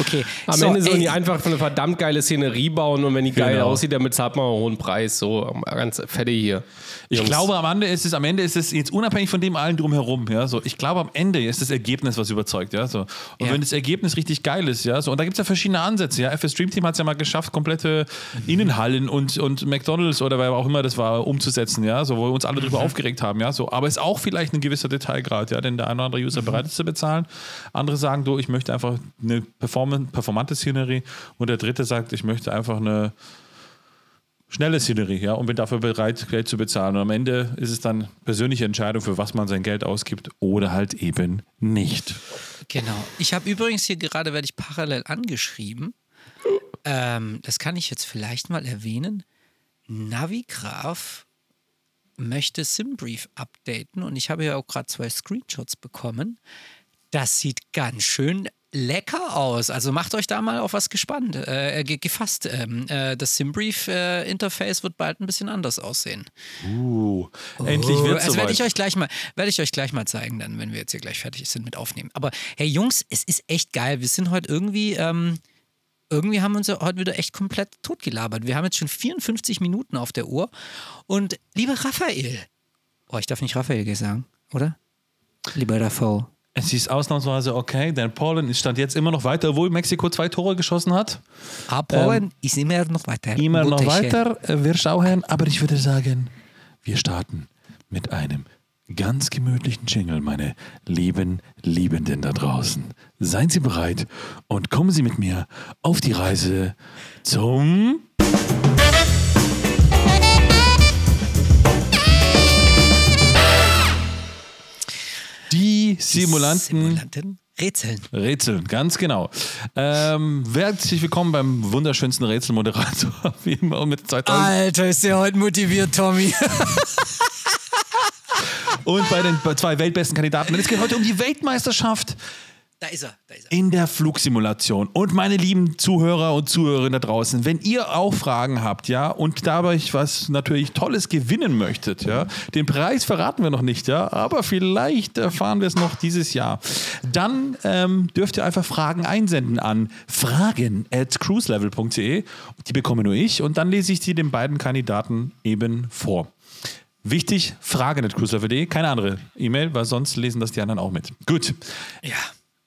okay. Am so, Ende sollen ey, die einfach eine verdammt geile Szenerie bauen und wenn die geil Genau. aussieht, damit zahlt man einen hohen Preis. So, ganz fette hier. Ich Jungs. glaube, am Ende ist es, am Ende ist es jetzt unabhängig von dem allen drumherum, ja, so. Ich glaube, am Ende ist das Ergebnis, was überzeugt, ja, so. Und Ja. wenn das Ergebnis richtig geil ist, ja, so. Und da gibt es ja verschiedene Ansätze, ja. FS Stream Team hat es ja mal geschafft, komplette Mhm. Innenhallen und, und McDonalds oder wer auch immer das war, umzusetzen, ja, so, wo wir uns alle Mhm. drüber aufgeregt haben, ja, so. Aber es ist auch vielleicht ein gewisser Detailgrad, ja, denn der eine oder andere Mhm. User bereit ist zu bezahlen. Andere sagen, du, ich möchte einfach eine performant, performante Szenerie. Und der dritte sagt, ich möchte einfach eine schnelle Szenerie, ja, und bin dafür bereit, Geld zu bezahlen. Und am Ende ist es dann persönliche Entscheidung, für was man sein Geld ausgibt oder halt eben nicht. Genau. Ich habe übrigens hier gerade, werde ich parallel angeschrieben. Ähm, das kann ich jetzt vielleicht mal erwähnen. Navigraph möchte Simbrief updaten und ich habe ja auch gerade zwei Screenshots bekommen. Das sieht ganz schön lecker aus. Also macht euch da mal auf was gespannt, äh, ge gefasst. Ähm, äh, das Simbrief-Interface wird bald ein bisschen anders aussehen. Uh, endlich wird Also werde ich euch gleich mal, werde ich euch gleich mal zeigen, dann, wenn wir jetzt hier gleich fertig sind mit aufnehmen. Aber hey Jungs, es ist echt geil. Wir sind heute irgendwie, ähm, irgendwie haben wir uns ja heute wieder echt komplett totgelabert. Wir haben jetzt schon 54 Minuten auf der Uhr. Und lieber Raphael, oh, ich darf nicht Raphael sagen, oder? Lieber Raphael. Es ist ausnahmsweise okay, denn Polen stand jetzt immer noch weiter, obwohl Mexiko zwei Tore geschossen hat. Ah, Polen ist immer noch weiter. Immer noch Gute weiter. Äh, Wir schauen, aber ich würde sagen, wir starten mit einem ganz gemütlichen Jingle, meine lieben Liebenden da draußen. Seien Sie bereit und kommen Sie mit mir auf die Reise zum Die Simulanten Simulanten rätseln. Rätseln, ganz genau. Ähm, herzlich willkommen beim wunderschönsten Rätselmoderator, wie immer mit 2000 Alter, ist der heute motiviert, Tommy. und bei den zwei weltbesten Kandidaten. Denn es geht heute um die Weltmeisterschaft da ist er, da ist er. in der Flugsimulation. Und meine lieben Zuhörer und Zuhörerinnen da draußen, wenn ihr auch Fragen habt, ja, und dabei was natürlich Tolles gewinnen möchtet, ja, den Preis verraten wir noch nicht, ja, aber vielleicht erfahren wir es noch dieses Jahr, dann ähm, dürft ihr einfach Fragen einsenden an fragen at cruiselevel.de. Die bekomme nur ich und dann lese ich die den beiden Kandidaten eben vor. Wichtig, fragen at cruiselevel.de, keine andere E-Mail, weil sonst lesen das die anderen auch mit. Gut. Ja.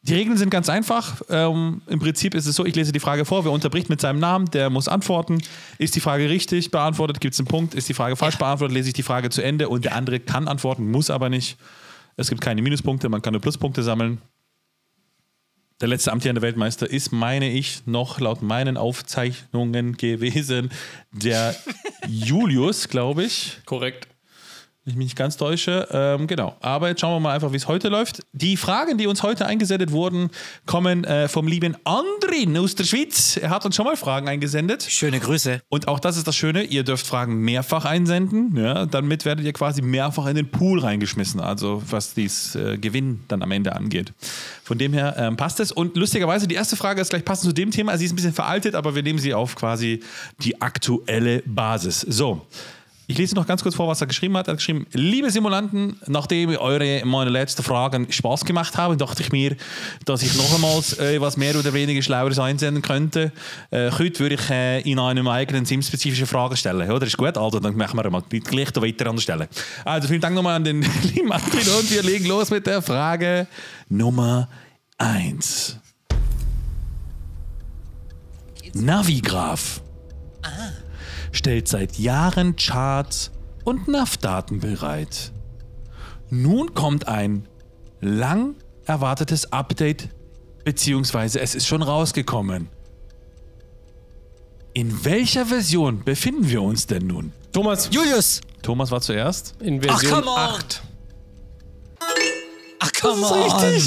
Die Regeln sind ganz einfach. Ähm, Im Prinzip ist es so, ich lese die Frage vor, wer unterbricht mit seinem Namen, der muss antworten. Ist die Frage richtig beantwortet, gibt es einen Punkt. Ist die Frage falsch Ja. beantwortet, lese ich die Frage zu Ende und der andere kann antworten, muss aber nicht. Es gibt keine Minuspunkte, man kann nur Pluspunkte sammeln. Der letzte amtierende Weltmeister ist, meine ich, noch laut meinen Aufzeichnungen gewesen, der Julius, glaube ich Korrekt. Wenn ich mich nicht ganz täusche. Ähm, genau. Aber jetzt schauen wir mal einfach, wie es heute läuft. Die Fragen, die uns heute eingesendet wurden, kommen äh, vom lieben Andrin aus der Schweiz. Er hat uns schon mal Fragen eingesendet. Schöne Grüße. Und auch das ist das Schöne, ihr dürft Fragen mehrfach einsenden. Ja, damit werdet ihr quasi mehrfach in den Pool reingeschmissen, also was dies äh, Gewinn dann am Ende angeht. Von dem her ähm, passt es. Und lustigerweise, die erste Frage ist gleich passend zu dem Thema. Sie ist ein bisschen veraltet, aber wir nehmen sie auf quasi die aktuelle Basis. So. Ich lese noch ganz kurz vor, was er geschrieben hat. Er hat geschrieben, liebe Simulanten, nachdem eure meine letzten Fragen Spaß gemacht haben, dachte ich mir, dass ich noch einmal äh, mehr oder weniger Schlaueres einsenden könnte. Äh, heute würde ich äh, in einem eigenen sim-spezifischen Frage stellen. Oder ist gut? Also, dann machen wir mal gleich weiter an der Stelle. Also, vielen Dank nochmal an den lieben Andrin und wir legen los mit der Frage Nummer 1. Navigraph stellt seit Jahren Charts und NAV-Daten bereit. Nun kommt ein lang erwartetes Update, beziehungsweise es ist schon rausgekommen. In welcher Version befinden wir uns denn nun? Thomas, Julius! Thomas war zuerst. in Version come on. 8. Ach, come on!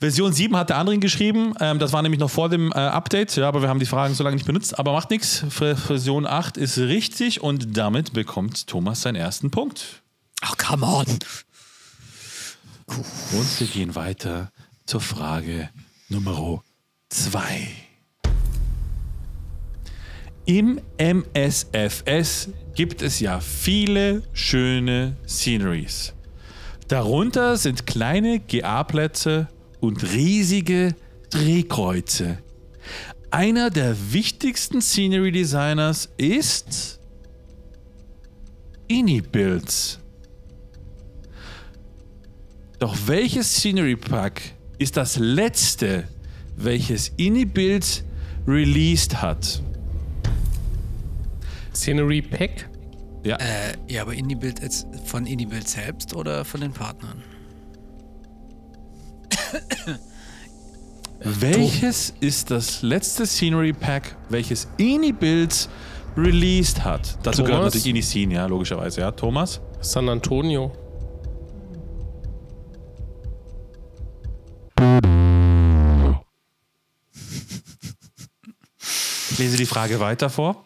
Version 7 hat der Andrin geschrieben. Ähm, das war nämlich noch vor dem äh, Update. Ja, aber wir haben die Fragen so lange nicht benutzt. Aber macht nichts. Version 8 ist richtig und damit bekommt Thomas seinen ersten Punkt. Ach, come on! Und wir gehen weiter zur Frage Nummer 2. Im MSFS gibt es ja viele schöne Sceneries. Darunter sind kleine GA-Plätze und riesige Drehkreuze. Einer der wichtigsten Scenery Designers ist Ini-Builds. Doch welches Scenery Pack ist das letzte, welches Ini-Builds released hat? Scenery Pack? Ja. Äh, ja, aber Indie-Build jetzt von Indie-Build selbst oder von den Partnern? Welches ist das letzte Scenery Pack, welches Ini Builds released hat? Dazu gehört Thomas? natürlich Ini Scene, ja, logischerweise, ja. Thomas? San Antonio. Ich lese die Frage weiter vor.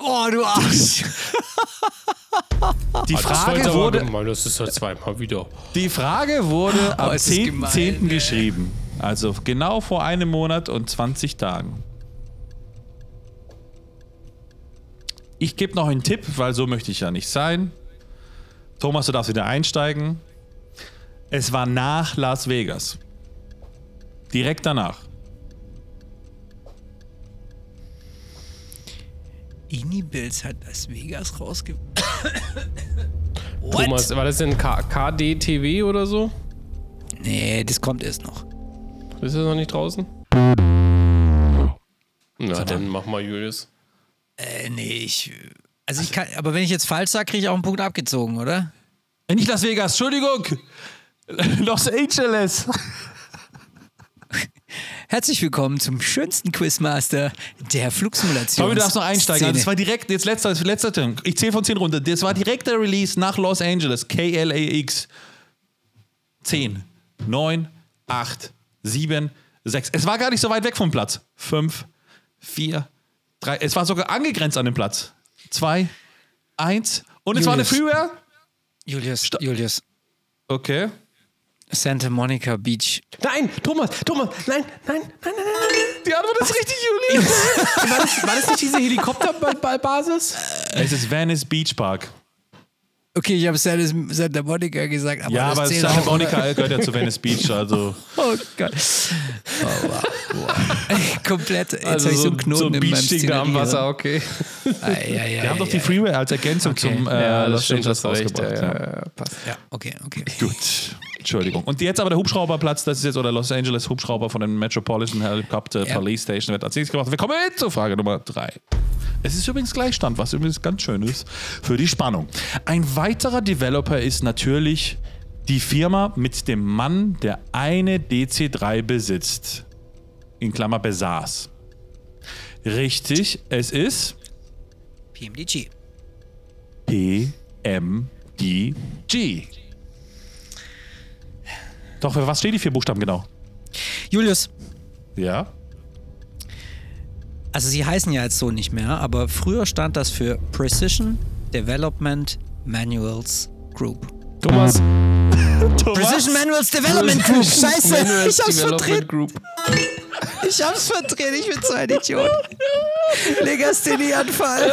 Oh, du Arsch! Die Frage, wurde, gemein, das ist ja zweimal wieder. die Frage wurde am Oh, ist 10.10. gemein, 10. ey. geschrieben. Also genau vor einem Monat und 20 Tagen. Ich gebe noch einen Tipp, weil so möchte ich ja nicht sein. Thomas, du darfst wieder einsteigen. Es war nach Las Vegas. Direkt danach. Indie-Builds hat Las Vegas rausge... Thomas, war das denn K KDTV oder so? Nee, das kommt erst noch. Ist das noch nicht draußen? Na, dann mach mal, Julius. Äh, nee, ich... Also ich kann... Aber wenn ich jetzt falsch sage, kriege ich auch einen Punkt abgezogen, oder? Äh, Nicht Las Vegas, Entschuldigung. Los Angeles. Herzlich willkommen zum schönsten Quizmaster der Flugsimulation. Tommy, du darfst noch einsteigen. Also das war direkt, jetzt letzter, letzter Term. Ich zähle von 10 runter. Das war direkt der Release nach Los Angeles. KLAX. 10, 9, 8, 7, 6. Es war gar nicht so weit weg vom Platz. 5, 4, 3. Es war sogar angegrenzt an den Platz. 2, 1. Und es war eine Julius. Freeware. Julius, Julius. Okay. Santa Monica Beach. Nein, Thomas, Thomas, nein, nein, nein, nein, nein. Die Antwort ist richtig, Julius. War das, war das nicht diese Helikopterbasis? es ist Venice Beach Park. Okay, ich habe Santa, Santa Monica gesagt, aber Ja, das aber Santa auch. Monica gehört ja zu Venice Beach. Also. Oh Gott. Oh, wow. wow. Komplett. Jetzt Also hab ich so einen Knoten so ein in meinem Beach-Ding da am. Wasser, okay. Ah, ja, ja, Wir haben doch die ja, Freeway als Ergänzung Okay. zum äh, Ja, das stimmt, das recht. Ja, rausgebracht. ja, ja. ja, passt. Ja, okay, okay. Gut. Entschuldigung. Und jetzt aber der Hubschrauberplatz, das ist jetzt, oder Los Angeles Hubschrauber von den Metropolitan Helicopter Ja. Police Station wird als nächstes gemacht. Wir kommen jetzt zur Frage Nummer drei. Es ist übrigens Gleichstand, was übrigens ganz schön ist für die Spannung. Ein weiterer Developer ist natürlich die Firma mit dem Mann, der eine DC3 besitzt. In Klammer besaß. Richtig, es ist PMDG. PMDG. Doch, für was stehen die vier Buchstaben genau? Julius, Ja. also sie heißen ja jetzt so nicht mehr, aber früher stand das für Precision Development Manuals Group. Thomas, Precision Manuals Development Group. Scheiße, Manuals ich hab's verdreht. Group. Ich hab's verdreht. Ich bin so ein Idiot. Legasthenie-Anfall.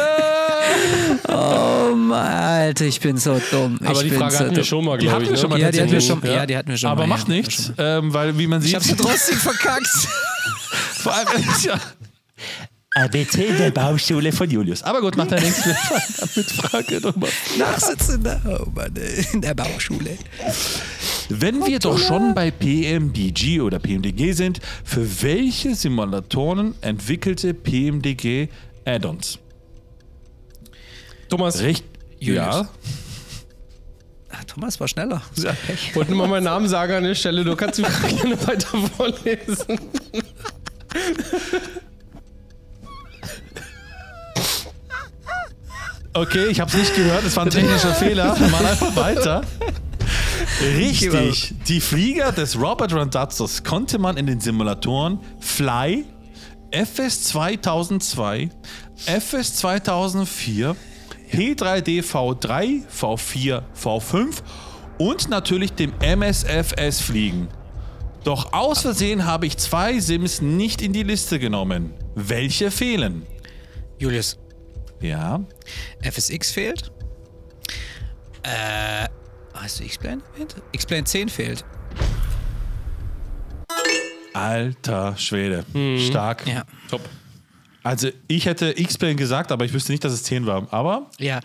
Oh, Mann, Alter, ich bin so dumm. Aber ich die bin Frage so hatten wir dumm. schon mal, Die glaube hatten ich. wir ne? schon mal Ja, die hatten wir schon- ja, die hatten wir schon Aber mal, macht ja. nichts, ähm, weil wie man Ich sieht, hab's trotzdem verkackt. vor allem ja. ABC der Baumschule von Julius. Aber gut, macht er nichts mit, mit Frage Nummer. Nachsitzen in der, oh Mann, in der Bauschule. Wenn wir doch schon bei PMDG oder PMDG sind, für welche Simulatoren entwickelte PMDG Add-ons? Thomas, Recht. Julius. Ja. Ah, Thomas war schneller. ich wollte nur mal meinen Namen sagen an der Stelle. Du kannst die Frage gerne weiter vorlesen. Okay, ich habe es nicht gehört, es war ein technischer Fehler. Wir machen einfach weiter. Richtig. Die Flieger des Robert Randazzos konnte man in den Simulatoren Fly, FS 2002, FS 2004, P3D V3, V4, V5 und natürlich dem MSFS fliegen. Doch aus Versehen habe ich zwei Sims nicht in die Liste genommen. Welche fehlen? Julius, Ja. FSX fehlt. Äh, Hast du X-Plane erwähnt? X-Plane 10 fehlt. Alter Schwede. Stark. Ja. Top. Also ich hätte X-Plane gesagt, aber ich wüsste nicht, dass es 10 war. Aber Ja.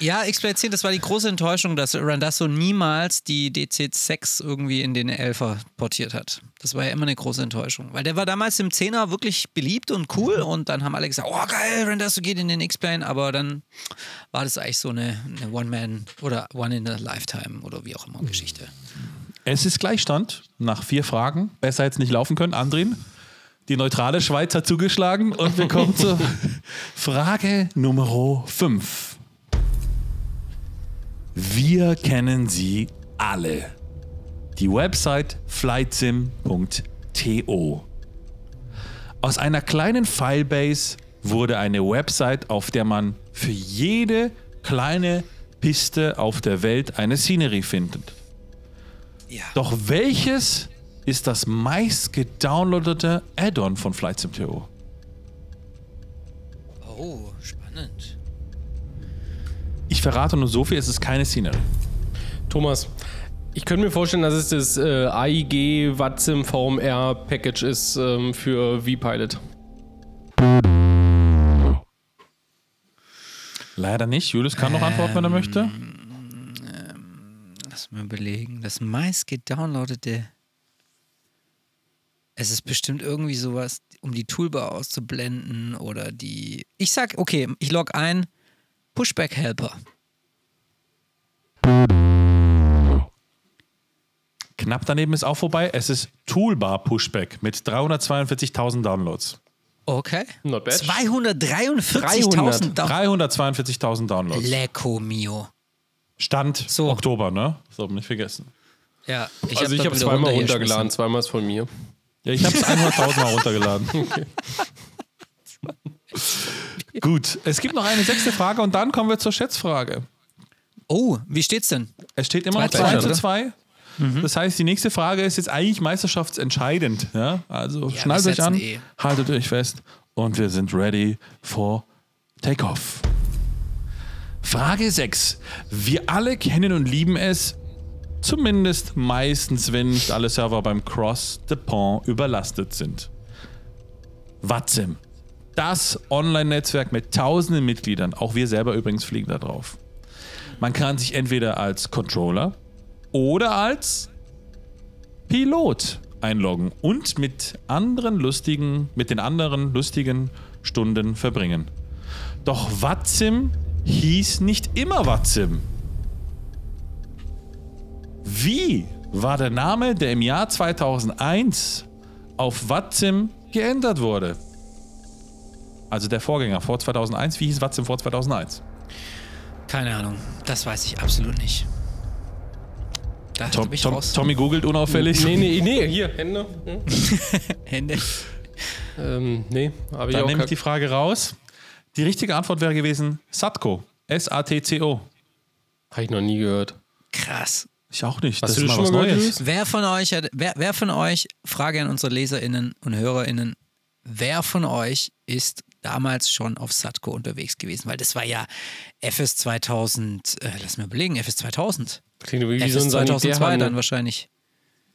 Ja, X-Plane 10, das war die große Enttäuschung, dass Randasso niemals die DC6 irgendwie in den 11er portiert hat. Das war ja immer eine große Enttäuschung. Weil der war damals im 10er wirklich beliebt und cool und dann haben alle gesagt, oh geil, Randasso geht in den X-Plane, aber dann war das eigentlich so eine, eine One-Man oder One-in-a-Lifetime oder wie auch immer Geschichte. es ist Gleichstand nach vier Fragen. Besser es nicht laufen können. Andrin, die neutrale Schweiz hat zugeschlagen und wir kommen zur Frage Nummer 5. Wir kennen sie alle. Die Website flightsim.to. Aus einer kleinen Filebase wurde eine Website, auf der man für jede kleine Piste auf der Welt eine Scenery findet. Ja. Doch welches ist das meist gedownloadete Add-on von FlightSim.to? Oh, spannend. Ich verrate nur so viel, es ist keine Scenery. Thomas, ich könnte mir vorstellen, dass es das äh, AIG Watsim VMR Package ist ähm, für V-Pilot. Leider nicht. Julius kann noch antworten, wenn er möchte. Lass mal überlegen. Das meist gedownloadete. Es ist bestimmt irgendwie sowas, um die Toolbar auszublenden oder die. Ich sag, okay, ich log ein. Pushback Helper. Knapp daneben ist auch vorbei. Es ist Toolbar Pushback mit 342.000 Downloads. Okay. Not bad. 243.000 Down- 342.000 Downloads. Lecco mio. Stand So. Oktober, ne? So, nicht vergessen. Ja, ich also ich hab habe das zweimal runtergeladen, zweimal ist von mir. Ja, ich habe es 100.000 Mal runtergeladen. Gut, es gibt noch eine sechste Frage und dann kommen wir zur Schätzfrage. Oh, wie steht's denn? Es steht immer noch 2 2 zu zu 1, 2. Das heißt, die nächste Frage ist jetzt eigentlich meisterschaftsentscheidend. Ja? Also Ja, schnallt euch an, eh. haltet euch fest und wir sind ready for Takeoff. Frage 6. Wir alle kennen und lieben es, zumindest meistens, wenn nicht alle Server beim Cross the Pont überlastet sind. Watsim. Das Online-Netzwerk mit tausenden Mitgliedern, auch wir selber übrigens fliegen da drauf. Man kann sich entweder als Controller oder als Pilot einloggen und mit anderen lustigen, mit den anderen lustigen Stunden verbringen. Doch Watsim hieß nicht immer Watsim. Wie war der Name, der im Jahr 2001 auf Watsim geändert wurde? Also der Vorgänger vor 2001. Wie hieß Watsim vor 2001? Keine Ahnung. Das weiß ich absolut nicht. Da Tom, ich Tom, raus. Tommy googelt unauffällig. Nee, nee, nee, hier, Hände. Hm? Hände. Ähm, nee, ich Dann auch nehme ich die Frage raus. Die richtige Antwort wäre gewesen Satco. S-A-T-C-O. Habe ich noch nie gehört. Krass. Ich auch nicht. Hast das ist mal schon was Neues. Luis? Wer von euch hat, wer, wer von euch, Frage an unsere LeserInnen und HörerInnen, wer von euch ist damals schon auf Satco unterwegs gewesen? Weil das war ja FS 2000, äh, lass mir überlegen, FS 2000. Klingt wie, FS so ein 2002 Sanitärhandel. dann wahrscheinlich.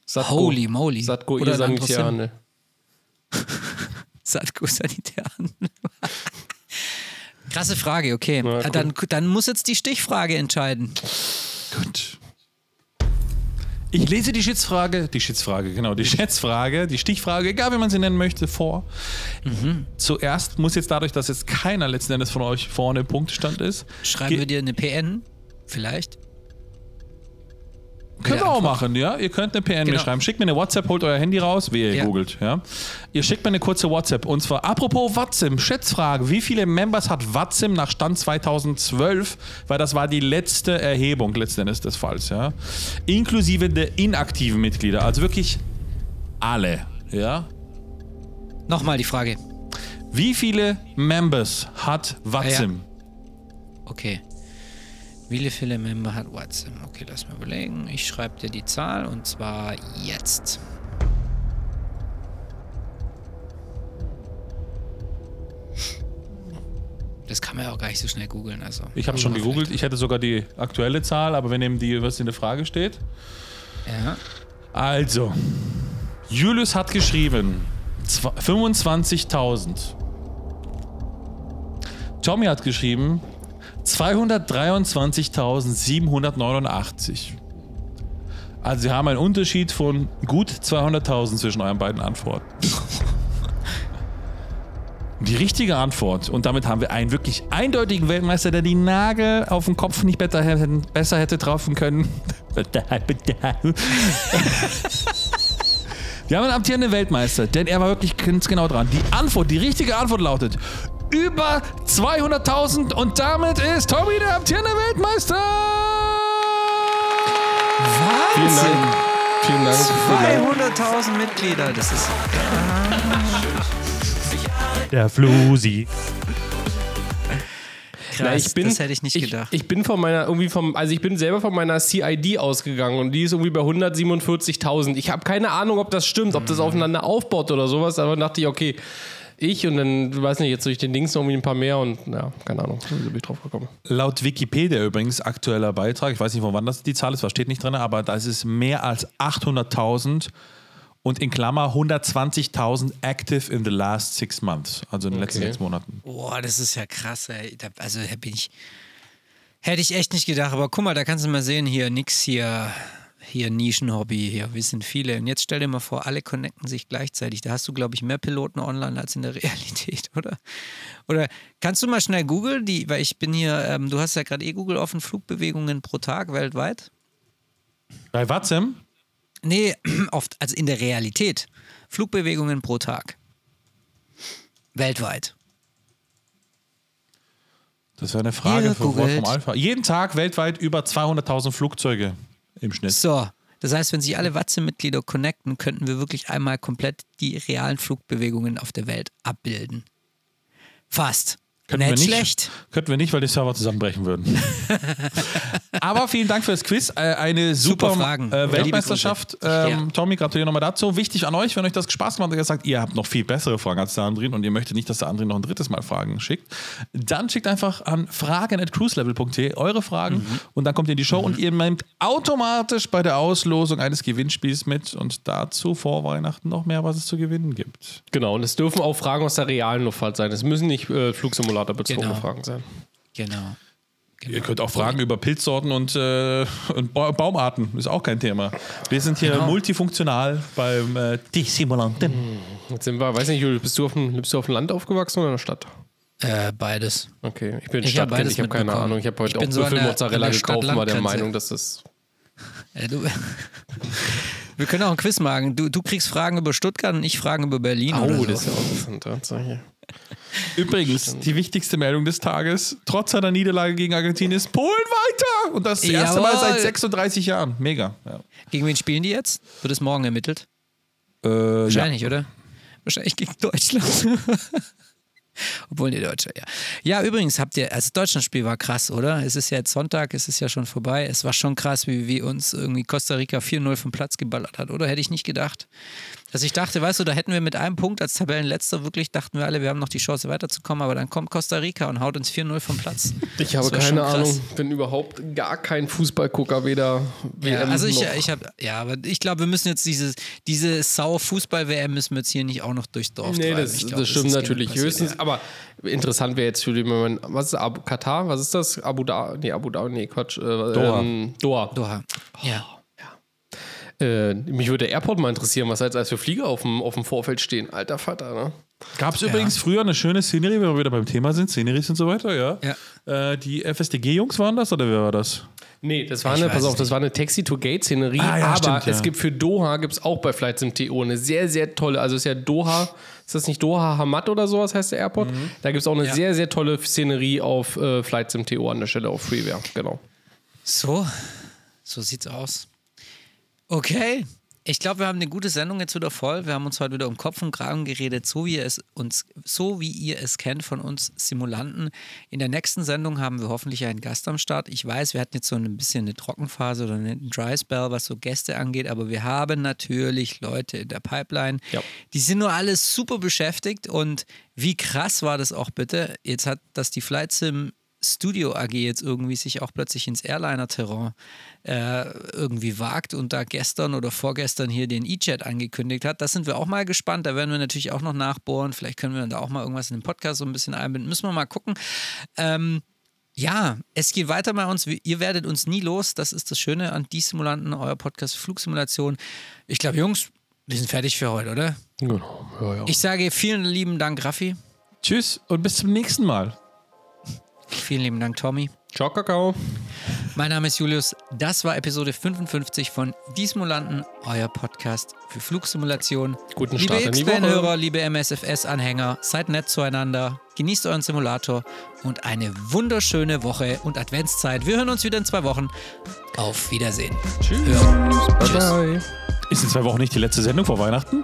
Satco. Holy moly. Satco, Oder Sanitärhandel. Satco Sanitärhandel. Krasse Frage, okay. Na, Äh, cool. dann, dann muss jetzt die Stichfrage entscheiden. Gut. Ich lese die Schätzfrage, die Schätzfrage, genau, die Schätzfrage, die Stichfrage, egal wie man sie nennen möchte, vor. Mhm. Zuerst muss jetzt dadurch, dass jetzt keiner letzten Endes von euch vorne im Punktestand ist, Schreiben wir dir eine PN? Vielleicht? Können wir auch machen, ja? Ihr könnt eine PN mir Genau. schreiben. Schickt mir eine WhatsApp, holt euer Handy raus, wie ihr Ja. googelt, ja? Ihr schickt mir eine kurze WhatsApp. Und zwar, apropos Watsim, Schätzfrage. Wie viele Members hat Watsim nach Stand 2012? Weil das war die letzte Erhebung letzten Endes des Falls, ja? Inklusive der inaktiven Mitglieder. Also wirklich alle, ja? Nochmal die Frage. Wie viele Members hat Watsim? Okay. Wie viele Member hat WhatsApp? Okay, lass mal überlegen. Ich schreibe dir die Zahl und zwar jetzt. Das kann man ja auch gar nicht so schnell googeln. Also. Ich habe schon gegoogelt, ich hätte sogar die aktuelle Zahl, aber wir nehmen die, was in der Frage steht. Ja. Also, Julius hat geschrieben zwa- 25.000. Tommy hat geschrieben 223.789. Also sie haben einen Unterschied von gut 200.000 zwischen euren beiden Antworten. Die richtige Antwort, und damit haben wir einen wirklich eindeutigen Weltmeister, der die Nagel auf den Kopf nicht besser hätte, besser hätte treffen können. Wir haben einen amtierenden Weltmeister, denn er war wirklich ganz genau dran. Die Antwort, die richtige Antwort lautet über 200.000 und damit ist Tommy der amtierende Weltmeister! Vielen Dank. Vielen Dank. Vielen Dank. 200.000 Mitglieder, das ist Der Flusi. krass. Ja, ich bin, das hätte ich nicht gedacht. Ich, bin von meiner irgendwie vom, also ich bin selber von meiner CID ausgegangen und die ist irgendwie bei 147.000. Ich habe keine Ahnung, ob das stimmt, ob das aufeinander aufbaut oder sowas, aber dachte ich, okay, ich und dann, du weiß nicht, jetzt durch den Dings noch irgendwie ein paar mehr und ja, keine Ahnung, wie bin ich drauf gekommen. Laut Wikipedia übrigens aktueller Beitrag, ich weiß nicht, von wann das die Zahl ist, was steht nicht drin, aber das ist mehr als 800.000 und in Klammer 120.000 active in the last six months, also in den letzten Okay. sechs Monaten. Boah, das ist ja krass, ey. Da, also da bin ich. Hätte ich echt nicht gedacht, aber guck mal, da kannst du mal sehen, hier nix hier, hier Nischenhobby, hier, wir sind viele. Und jetzt stell dir mal vor, alle connecten sich gleichzeitig. Da hast du, glaube ich, mehr Piloten online als in der Realität, oder? Oder kannst du mal schnell googeln, die, weil ich bin hier, ähm, du hast ja gerade eh Google offen, Flugbewegungen pro Tag weltweit. Bei Watzem? Nee, oft, also in der Realität. Flugbewegungen pro Tag. Weltweit. Das wäre eine Frage Ihr für Wolfram googelt. Alpha. Jeden Tag weltweit über 200.000 Flugzeuge im Schnitt. So, das heißt, wenn sich alle Watze-Mitglieder connecten, könnten wir wirklich einmal komplett die realen Flugbewegungen auf der Welt abbilden. Fast. Könnten Nicht wir nicht, schlecht. Könnten wir nicht, weil die Server zusammenbrechen würden. Aber vielen Dank für das Quiz. Äh, eine super, Super Fragen. Äh, Liebe Weltmeisterschaft. Ja. Ähm, Tommy, gratuliere nochmal dazu. Wichtig an euch, wenn euch das Spaß gemacht hat, ihr sagt, ihr habt noch viel bessere Fragen als der Andrin und ihr möchtet nicht, dass der Andrin noch ein drittes Mal Fragen schickt, dann schickt einfach an fragen.cruiselevel.de eure Fragen Mhm. und dann kommt ihr in die Show und ihr nehmt automatisch bei der Auslosung eines Gewinnspiels mit und dazu vor Weihnachten noch mehr, was es zu gewinnen gibt. Genau, und es dürfen auch Fragen aus der realen Luftfahrt sein. Es müssen nicht äh, Flugsimulator-bezogene Genau. Fragen sein. Genau. Ihr könnt auch Fragen über Pilzsorten und, äh, und ba Baumarten, ist auch kein Thema. Wir sind hier Genau. multifunktional beim äh, Die Simulanten. Jetzt sind wir, weiß nicht, Julius, bist du auf dem, bist du auf dem Land aufgewachsen oder in der Stadt? Äh, beides. Okay, ich bin Ich hab Stadtkind, beides ich habe keine. Ahnung. Ich habe heute Ich auch bin so Büffelmozzarella gekauft war der. Meinung, dass das. Äh, du, wir können auch ein Quiz machen. Du, du kriegst Fragen über Stuttgart und ich Fragen über Berlin. oder Oh, so. das ist ja auch interessant. Übrigens, die wichtigste Meldung des Tages: Trotz seiner Niederlage gegen Argentinien ist Polen weiter! Und das, das erste Mal seit 36 Jahren. Mega. Ja. Gegen wen spielen die jetzt? Wird es morgen ermittelt? Äh, ja. Wahrscheinlich, oder? Wahrscheinlich gegen Deutschland. Obwohl die Deutsche, ja. Ja, übrigens habt ihr, also das Deutschlandspiel war krass, oder? Es ist ja jetzt Sonntag, es ist ja schon vorbei. Es war schon krass, wie, wie uns irgendwie Costa Rica 4-0 vom Platz geballert hat, oder? Hätte ich nicht gedacht. Also ich dachte, weißt du, da hätten wir mit einem Punkt als Tabellenletzter wirklich, dachten wir alle, wir haben noch die Chance weiterzukommen, aber dann kommt Costa Rica und haut uns 4-0 vom Platz. Ich habe Das keine. Ahnung. Bin überhaupt gar kein Fußballgucker, weder Ja, WM also ich, noch. ich habe, ja, aber ich glaube, wir müssen jetzt dieses, diese sau Fußball-WM müssen wir jetzt hier nicht auch noch durchs Dorf Nee, das, glaub, das stimmt ist natürlich genug passiert, höchstens. Aber interessant wäre jetzt für den Moment, was ist Abu, Katar? Was ist das? Abu Dhabi? Nee, Abu Dhabi, nee, Quatsch. Äh, Doha. Ähm, Doha. ja. Doha. Ja. Äh, mich würde der Airport mal interessieren, was jetzt als für Flieger auf dem, auf dem Vorfeld stehen. Alter Vater, ne? Gab es übrigens früher eine schöne Szenerie, wenn wir wieder beim Thema sind, Szeneries und so weiter, ja. Ja. Äh, die FSDG-Jungs waren das oder wer war das? Nee, das war Ich eine, pass auf, das war eine Taxi-to-Gate-Szenerie, Ah, ja, aber stimmt, ja. es gibt für Doha, gibt es auch bei Flight Sim TO eine sehr, sehr tolle, also ist ja Doha, ist das nicht Doha Hamad oder sowas heißt der Airport? Mhm. Da gibt es auch eine Ja. sehr, sehr tolle Szenerie auf äh, Flight Sim TO an der Stelle auf Freeware, genau. So, so sieht's aus. Okay, Ich glaube, wir haben eine gute Sendung jetzt wieder voll. Wir haben uns heute wieder um Kopf und Kragen geredet, so wie ihr es uns, so wie ihr es kennt von uns Simulanten. In der nächsten Sendung haben wir hoffentlich einen Gast am Start. Ich weiß, wir hatten jetzt so ein bisschen eine Trockenphase oder eine Dry Spell, was so Gäste angeht, aber wir haben natürlich Leute in der Pipeline. Ja. Die sind nur alles super beschäftigt und wie krass war das auch bitte? Jetzt hat das die Flight Sim Studio AG jetzt irgendwie sich auch plötzlich ins Airliner-Terrain äh, irgendwie wagt und da gestern oder vorgestern hier den E-Jet angekündigt hat. Das sind wir auch mal gespannt. Da werden wir natürlich auch noch nachbohren. Vielleicht können wir da auch mal irgendwas in den Podcast so ein bisschen einbinden. Müssen wir mal gucken. Ähm, ja, es geht weiter bei uns. Ihr werdet uns nie los. Das ist das Schöne an die Simulanten, euer Podcast Flugsimulation. Ich glaube, Jungs, wir sind fertig für heute, oder? Genau. Ja, ja. Ich sage vielen lieben Dank, Raffi. Tschüss und bis zum nächsten Mal. Vielen lieben Dank, Tommy. Ciao, Kakao. Mein Name ist Julius. Das war Episode 55 von Die Simulanten, euer Podcast für Flugsimulation. Guten liebe Start Woche. X-Fan-Hörer, liebe MSFS-Anhänger, seid nett zueinander, genießt euren Simulator und eine wunderschöne Woche und Adventszeit. Wir hören uns wieder in zwei Wochen. Auf Wiedersehen. Tschüss. Bye, Tschüss. bye. Ist in zwei Wochen nicht die letzte Sendung vor Weihnachten?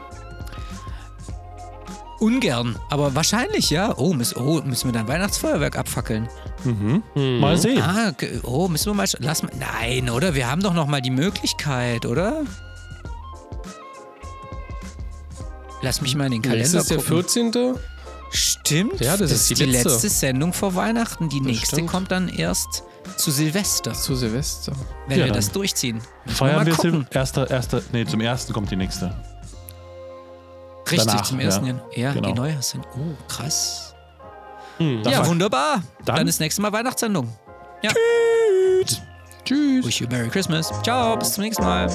Ungern, aber wahrscheinlich, ja. Oh, müssen, oh, müssen wir dann Weihnachtsfeuerwerk abfackeln? Mal sehen. Ah, oh, müssen wir mal. Lass mal. Nein, oder? Wir haben doch noch mal die Möglichkeit, oder? Lass mich mal in den Kalender Ist das der gucken. 14.? Stimmt. Ja, das ist die die letzte. letzte Sendung vor Weihnachten. Die nächste stimmt. kommt dann erst zu Silvester, Zu Silvester. wenn Ja, wir dann das durchziehen. Feiern mal wir gucken. Sil erster, erster, nee, zum ersten kommt die nächste. Richtig, danach, zum ersten ja. Jahr. Ja, Genau. die Neujahrssendung. Oh, krass. Hm. Ja, wunderbar. Dann- Dann, ist nächstes Mal Weihnachtssendung. Ja. Tschüss. Wish you Merry Christmas. Ciao, bis zum nächsten Mal.